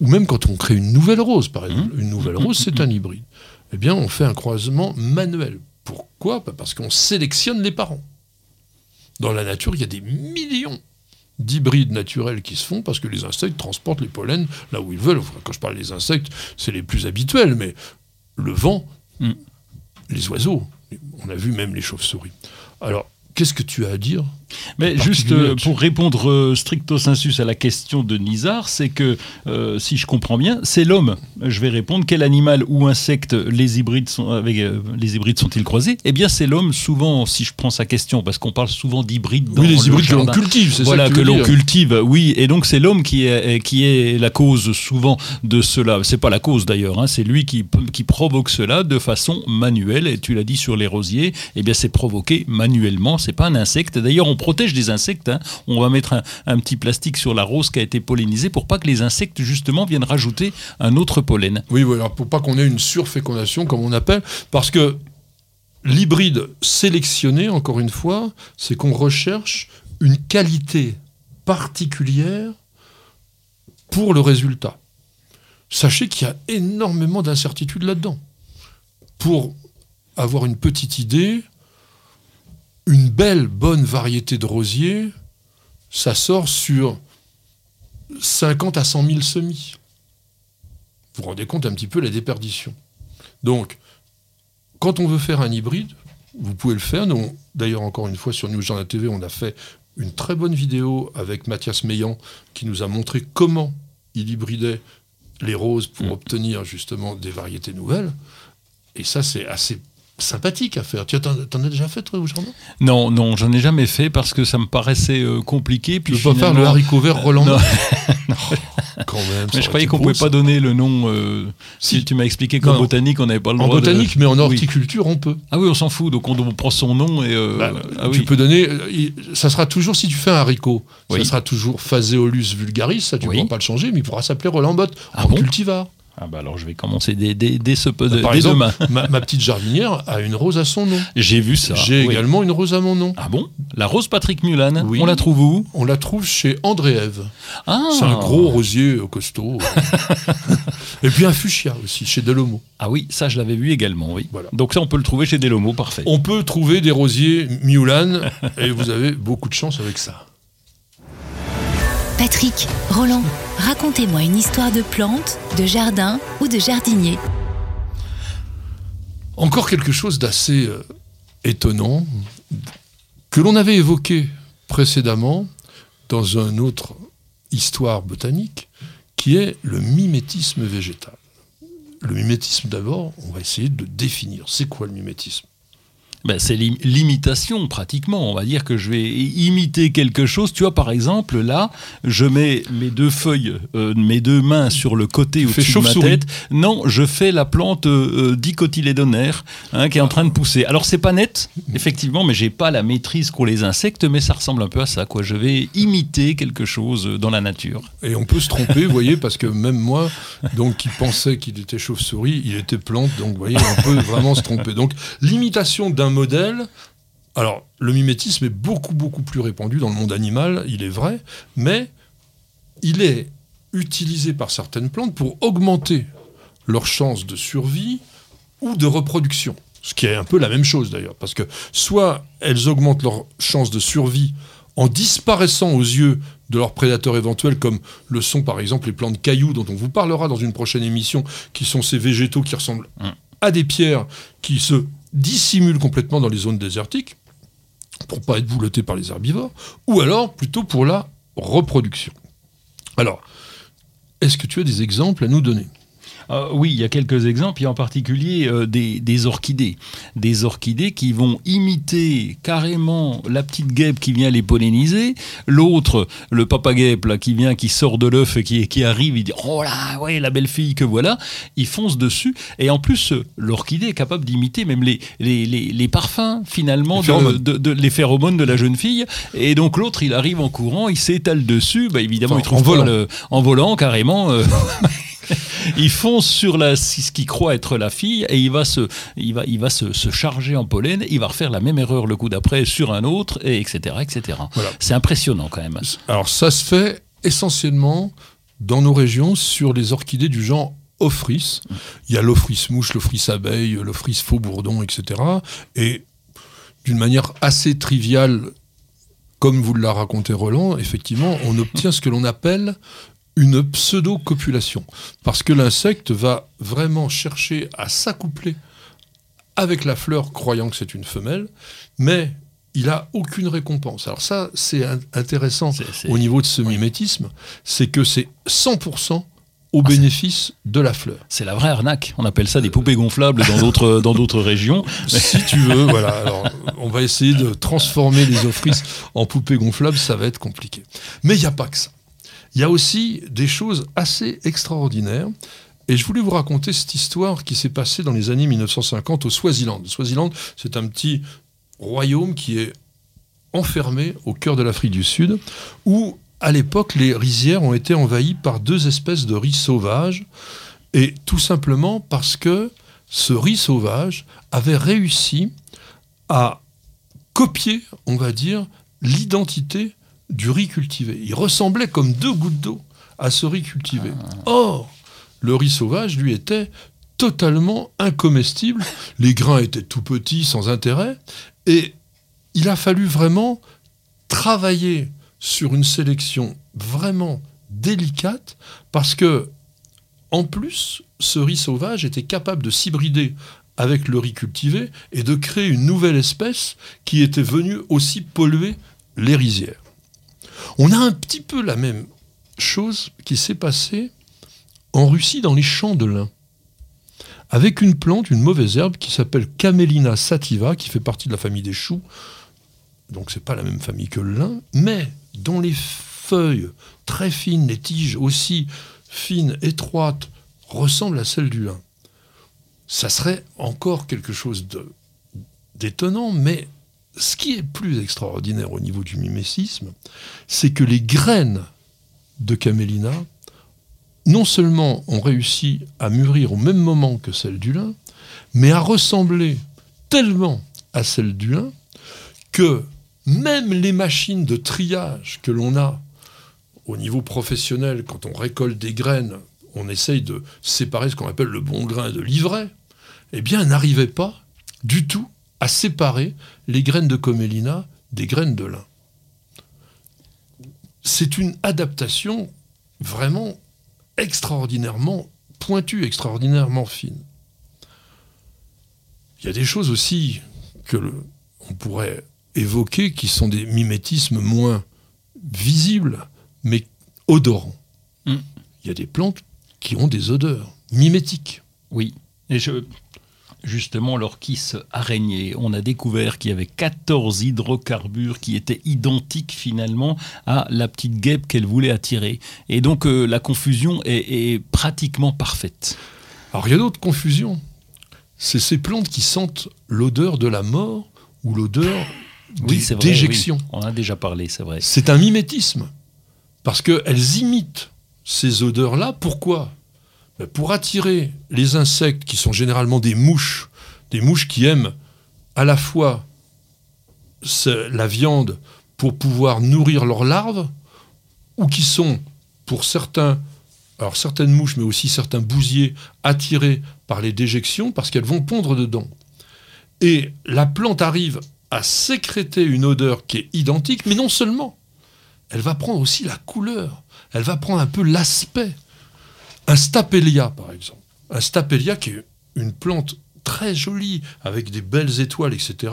ou même quand on crée une nouvelle rose, par exemple, une nouvelle rose, c'est un hybride, eh bien, on fait un croisement manuel. Pourquoi? Bah, Parce qu'on sélectionne les parents. Dans la nature, il y a des millions d'hybrides naturels qui se font parce que les insectes transportent les pollens là où ils veulent. Enfin, quand je parle des insectes, c'est les plus habituels, mais le vent, Mm. les oiseaux, on a vu même les chauves-souris. Alors, qu'est-ce que tu as à dire? Mais juste euh, pour répondre euh, stricto sensus à la question de Nizar, c'est que, euh, si je comprends bien, c'est l'homme. Je vais répondre, quel animal ou insecte les hybrides, sont, avec, les hybrides sont-ils croisés? Eh bien, c'est l'homme, souvent, si je prends sa question, parce qu'on parle souvent d'hybrides dans Oui, les le hybrides que l'on cultive, c'est Voilà, ça que, que l'on cultive, oui. Et donc, c'est l'homme qui est, qui est la cause souvent de cela. C'est pas la cause d'ailleurs, hein, c'est lui qui, qui provoque cela de façon manuelle. Et tu l'as dit sur les rosiers, eh bien, c'est provoqué manuellement. C'est pas un insecte. D'ailleurs, on protège des insectes. hein. On va mettre un, petit plastique sur la rose qui a été pollinisée pour pas que les insectes, justement, viennent rajouter un autre pollen. Oui, voilà, pour pas qu'on ait une surfécondation, comme on appelle, parce que l'hybride sélectionné, encore une fois, c'est qu'on recherche une qualité particulière pour le résultat. Sachez qu'il y a énormément d'incertitudes là-dedans. Pour avoir une petite idée, une belle, bonne variété de rosiers, ça sort sur 50 à 100 000 semis. Vous vous rendez compte un petit peu la déperdition. Donc, quand on veut faire un hybride, vous pouvez le faire. D'ailleurs, encore une fois, sur News Journal TV, on a fait une très bonne vidéo avec Mathias Meillan qui nous a montré comment il hybridait les roses pour Mm. obtenir justement des variétés nouvelles. Et ça, c'est assez sympathique à faire. Tu t'en, t'en as déjà fait, toi, au jardin Non, non, j'en ai jamais fait parce que ça me paraissait euh, compliqué. Tu Puis peux pas faire le haricot vert Roland? Non. Quand même. Mais je croyais qu'on beau, pouvait ça. pas donner le nom. euh, si. Si. tu m'as expliqué qu'en botanique, on n'avait pas le En droit. de- botanique, mais en Oui. horticulture, on peut. Ah oui, on s'en fout. Donc on, on prend son nom et. euh, Bah, ah tu oui. peux donner. euh, Ça sera toujours, si tu fais un haricot, Oui. ça sera toujours Phaseolus vulgaris, ça tu ne pourras pas le changer, mais il pourra s'appeler Roland Bott Ah en bon? cultivar. Ah bah alors je vais commencer dès, dès, dès ce peu de, Par dès exemple, demain. ma, ma petite jardinière a une rose à son nom. J'ai vu ça. J'ai oui. également une rose à mon nom. Ah bon? La rose Patrick Mulan, Oui. on la trouve où? On la trouve chez André Ève. Ah C'est un gros rosier euh, costaud. Et puis un fuchsia aussi, chez Delomo. Ah oui, ça je l'avais vu également, oui. Voilà. Donc ça on peut le trouver chez Delomo, parfait. On peut trouver des rosiers Miulan et vous avez beaucoup de chance avec ça. Patrick, Roland, racontez-moi une histoire de plante, de jardin ou de jardinier. Encore quelque chose d'assez euh, étonnant que l'on avait évoqué précédemment dans une autre histoire botanique qui est le mimétisme végétal. Le mimétisme d'abord, on va essayer de définir. C'est quoi le mimétisme? Ben, c'est l'im- l'imitation pratiquement. On va dire que je vais i- imiter quelque chose. Tu vois, par exemple, là, je mets mes deux feuilles, euh, mes deux mains sur le côté au-dessus de ma chauve-souris. tête. Non, je fais la plante euh, euh, dicotylédonaire hein, qui est en train de pousser. Alors c'est pas net, effectivement, mais j'ai pas la maîtrise qu'ont les insectes, mais ça ressemble un peu à ça. Quoi. Je vais imiter quelque chose dans la nature. Et on peut se tromper, vous voyez, parce que même moi, donc qui pensais qu'il était chauve-souris, il était plante, donc vous voyez, on peut vraiment se tromper. Donc l'imitation d'un modèle, alors le mimétisme est beaucoup beaucoup plus répandu dans le monde animal, il est vrai, mais il est utilisé par certaines plantes pour augmenter leurs chances de survie ou de reproduction. Ce qui est un peu la même chose d'ailleurs, parce que soit elles augmentent leurs chances de survie en disparaissant aux yeux de leurs prédateurs éventuels, comme le sont par exemple les plantes cailloux, dont on vous parlera dans une prochaine émission, qui sont ces végétaux qui ressemblent Mm. à des pierres, qui se dissimulent complètement dans les zones désertiques, pour pas être boulotés par les herbivores, ou alors plutôt pour la reproduction. Alors, est-ce que tu as des exemples à nous donner? Euh, oui, il y a quelques exemples, et en particulier euh, des, des orchidées. Des orchidées qui vont imiter carrément la petite guêpe qui vient les polliniser, l'autre, le papa guêpe là, qui vient, qui sort de l'œuf et qui, qui arrive, il dit Oh là, ouais, la belle fille que voilà, il fonce dessus. Et en plus, euh, l'orchidée est capable d'imiter même les, les, les, les parfums finalement, Les de, de- de- les phéromones de la jeune fille. Et donc l'autre, il arrive en courant, il s'étale dessus, bah, évidemment, Enfin, il trouve en volant. le- en volant carrément. euh, il fonce sur la, ce qu'il croit être la fille et il va, se, il va, il va se, se charger en pollen. Il va refaire la même erreur le coup d'après sur un autre, et etc. etc. Voilà. C'est impressionnant quand même. Alors ça se fait essentiellement dans nos régions sur les orchidées du genre Ophrys. Il y a l'Ophrys mouche, l'Ophrys abeille, l'Ophrys faux bourdon, etc. Et d'une manière assez triviale, comme vous l'a raconté Roland, effectivement, on obtient ce que l'on appelle une pseudo-copulation. Parce que l'insecte va vraiment chercher à s'accoupler avec la fleur, croyant que c'est une femelle, mais il a aucune récompense. Alors ça, c'est in- intéressant au niveau de ce mimétisme, c'est que c'est 100% au bénéfice de la fleur. C'est la vraie arnaque. On appelle ça des poupées gonflables dans d'autres dans d'autres régions. si tu veux, voilà. Alors, on va essayer de transformer les offrices en poupées gonflables, ça va être compliqué. Mais il n'y a pas que ça. Il y a aussi des choses assez extraordinaires. Et je voulais vous raconter cette histoire qui s'est passée dans les années 1950 au Swaziland. Le Swaziland, c'est un petit royaume qui est enfermé au cœur de l'Afrique du Sud, où à l'époque les rizières ont été envahies par deux espèces de riz sauvages, et tout simplement parce que ce riz sauvage avait réussi à copier, on va dire, l'identité du riz cultivé. Il ressemblait comme deux gouttes d'eau à ce riz cultivé. Or, le riz sauvage, lui, était totalement incomestible. Les grains étaient tout petits, sans intérêt. Et il a fallu vraiment travailler sur une sélection vraiment délicate parce que, en plus, ce riz sauvage était capable de s'hybrider avec le riz cultivé et de créer une nouvelle espèce qui était venue aussi polluer les rizières. On a un petit peu la même chose qui s'est passée en Russie dans les champs de lin, avec une plante, une mauvaise herbe qui s'appelle Camelina sativa, qui fait partie de la famille des choux. Donc c'est pas la même famille que le lin, mais dont les feuilles très fines, les tiges aussi fines, étroites, ressemblent à celles du lin. Ça serait encore quelque chose d'étonnant, mais ce qui est plus extraordinaire au niveau du mimétisme, c'est que les graines de Camelina, non seulement ont réussi à mûrir au même moment que celles du lin, mais à ressembler tellement à celles du lin que même les machines de triage que l'on a au niveau professionnel, quand on récolte des graines, on essaye de séparer ce qu'on appelle le bon grain de l'ivraie, eh bien, n'arrivaient pas du tout à séparer les graines de comélina des graines de lin. C'est une adaptation vraiment extraordinairement pointue, extraordinairement fine. Il y a des choses aussi que on pourrait évoquer qui sont des mimétismes moins visibles, mais odorants. Mm. Il y a des plantes qui ont des odeurs mimétiques. Oui. Et je, justement l'orchis araignée. On a découvert qu'il y avait 14 hydrocarbures qui étaient identiques finalement à la petite guêpe qu'elle voulait attirer. Et donc euh, la confusion est, pratiquement parfaite. Alors il y a d'autres confusions. C'est ces plantes qui sentent l'odeur de la mort ou l'odeur oui, déjection. On a déjà parlé, c'est vrai. C'est un mimétisme. Parce qu'elles imitent ces odeurs-là. Pourquoi? Pour attirer les insectes qui sont généralement des mouches, des mouches qui aiment à la fois la viande pour pouvoir nourrir leurs larves, ou qui sont, pour certains, alors certaines mouches, mais aussi certains bousiers, attirés par les déjections parce qu'elles vont pondre dedans. Et la plante arrive à sécréter une odeur qui est identique, mais non seulement, elle va prendre aussi la couleur, elle va prendre un peu l'aspect. Un stapelia, par exemple. Un stapelia qui est une plante très jolie, avec des belles étoiles, etc.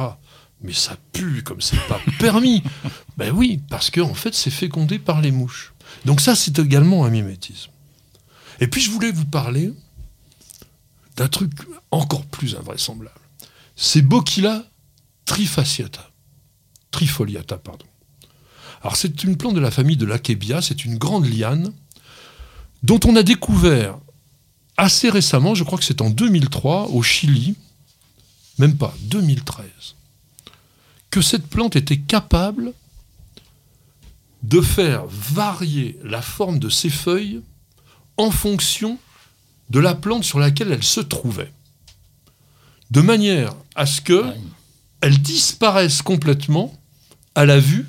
Mais ça pue comme c'est pas permis. Ben oui, parce qu'en en fait, c'est fécondé par les mouches. Donc ça, c'est également un mimétisme. Et puis, je voulais vous parler d'un truc encore plus invraisemblable. C'est Bocchila trifasciata. Trifoliata, pardon. Alors, c'est une plante de la famille de l'Akebia, c'est une grande liane dont on a découvert assez récemment, je crois que c'est en 2003, au Chili, même pas, 2013, que cette plante était capable de faire varier la forme de ses feuilles en fonction de la plante sur laquelle elle se trouvait. De manière à ce que elle disparaisse complètement à la vue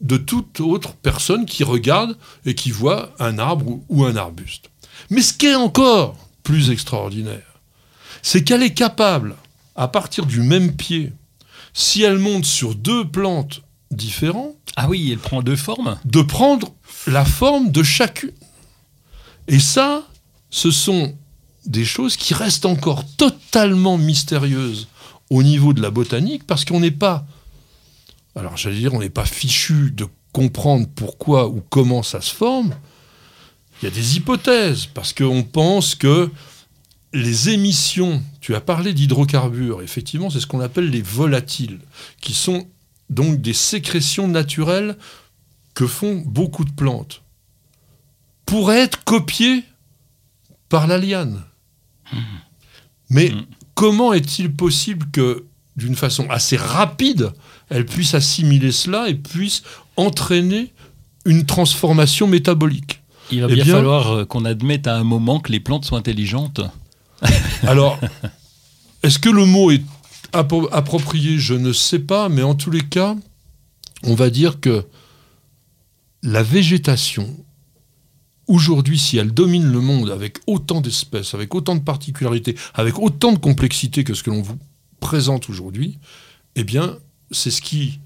de toute autre personne qui regarde et qui voit un arbre ou un arbuste. Mais ce qui est encore plus extraordinaire, c'est qu'elle est capable, à partir du même pied, si elle monte sur deux plantes différentes, ah oui, elle prend deux formes, de prendre la forme de chacune. Et ça, ce sont des choses qui restent encore totalement mystérieuses au niveau de la botanique parce qu'on n'est pas alors j'allais dire, on n'est pas fichu de comprendre pourquoi ou comment ça se forme. Il y a des hypothèses, parce qu'on pense que les émissions, tu as parlé d'hydrocarbures, effectivement, c'est ce qu'on appelle les volatiles, qui sont donc des sécrétions naturelles que font beaucoup de plantes, pourraient être copiées par la liane. Mmh. Mais mmh. comment est-il possible que, d'une façon assez rapide, elle puisse assimiler cela et puisse entraîner une transformation métabolique. Il va eh bien, falloir euh, qu'on admette à un moment que les plantes sont intelligentes. Alors, est-ce que le mot est approprié? Je ne sais pas, mais en tous les cas, on va dire que la végétation, aujourd'hui, si elle domine le monde avec autant d'espèces, avec autant de particularités, avec autant de complexité que ce que l'on vous présente aujourd'hui, eh bien, c'est ce qui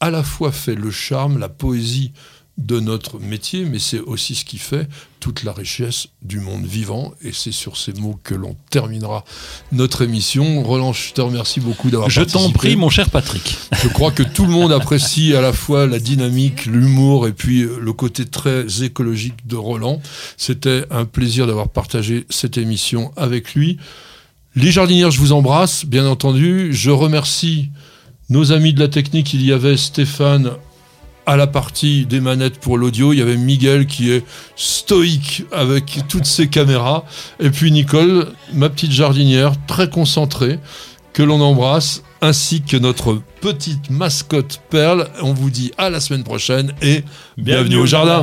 à la fois fait le charme, la poésie de notre métier, mais c'est aussi ce qui fait toute la richesse du monde vivant. Et c'est sur ces mots que l'on terminera notre émission. Roland, je te remercie beaucoup d'avoir participé. Je t'en prie, mon cher Patrick. Je crois que tout le monde apprécie à la fois la dynamique, l'humour et puis le côté très écologique de Roland. C'était un plaisir d'avoir partagé cette émission avec lui. Les jardinières, je vous embrasse, bien entendu. Je remercie nos amis de la technique. Il y avait Stéphane à la partie des manettes pour l'audio. Il y avait Miguel qui est stoïque avec toutes ses caméras. Et puis Nicole, ma petite jardinière, très concentrée, que l'on embrasse, ainsi que notre petite mascotte Perle. On vous dit à la semaine prochaine et bienvenue, au jardin.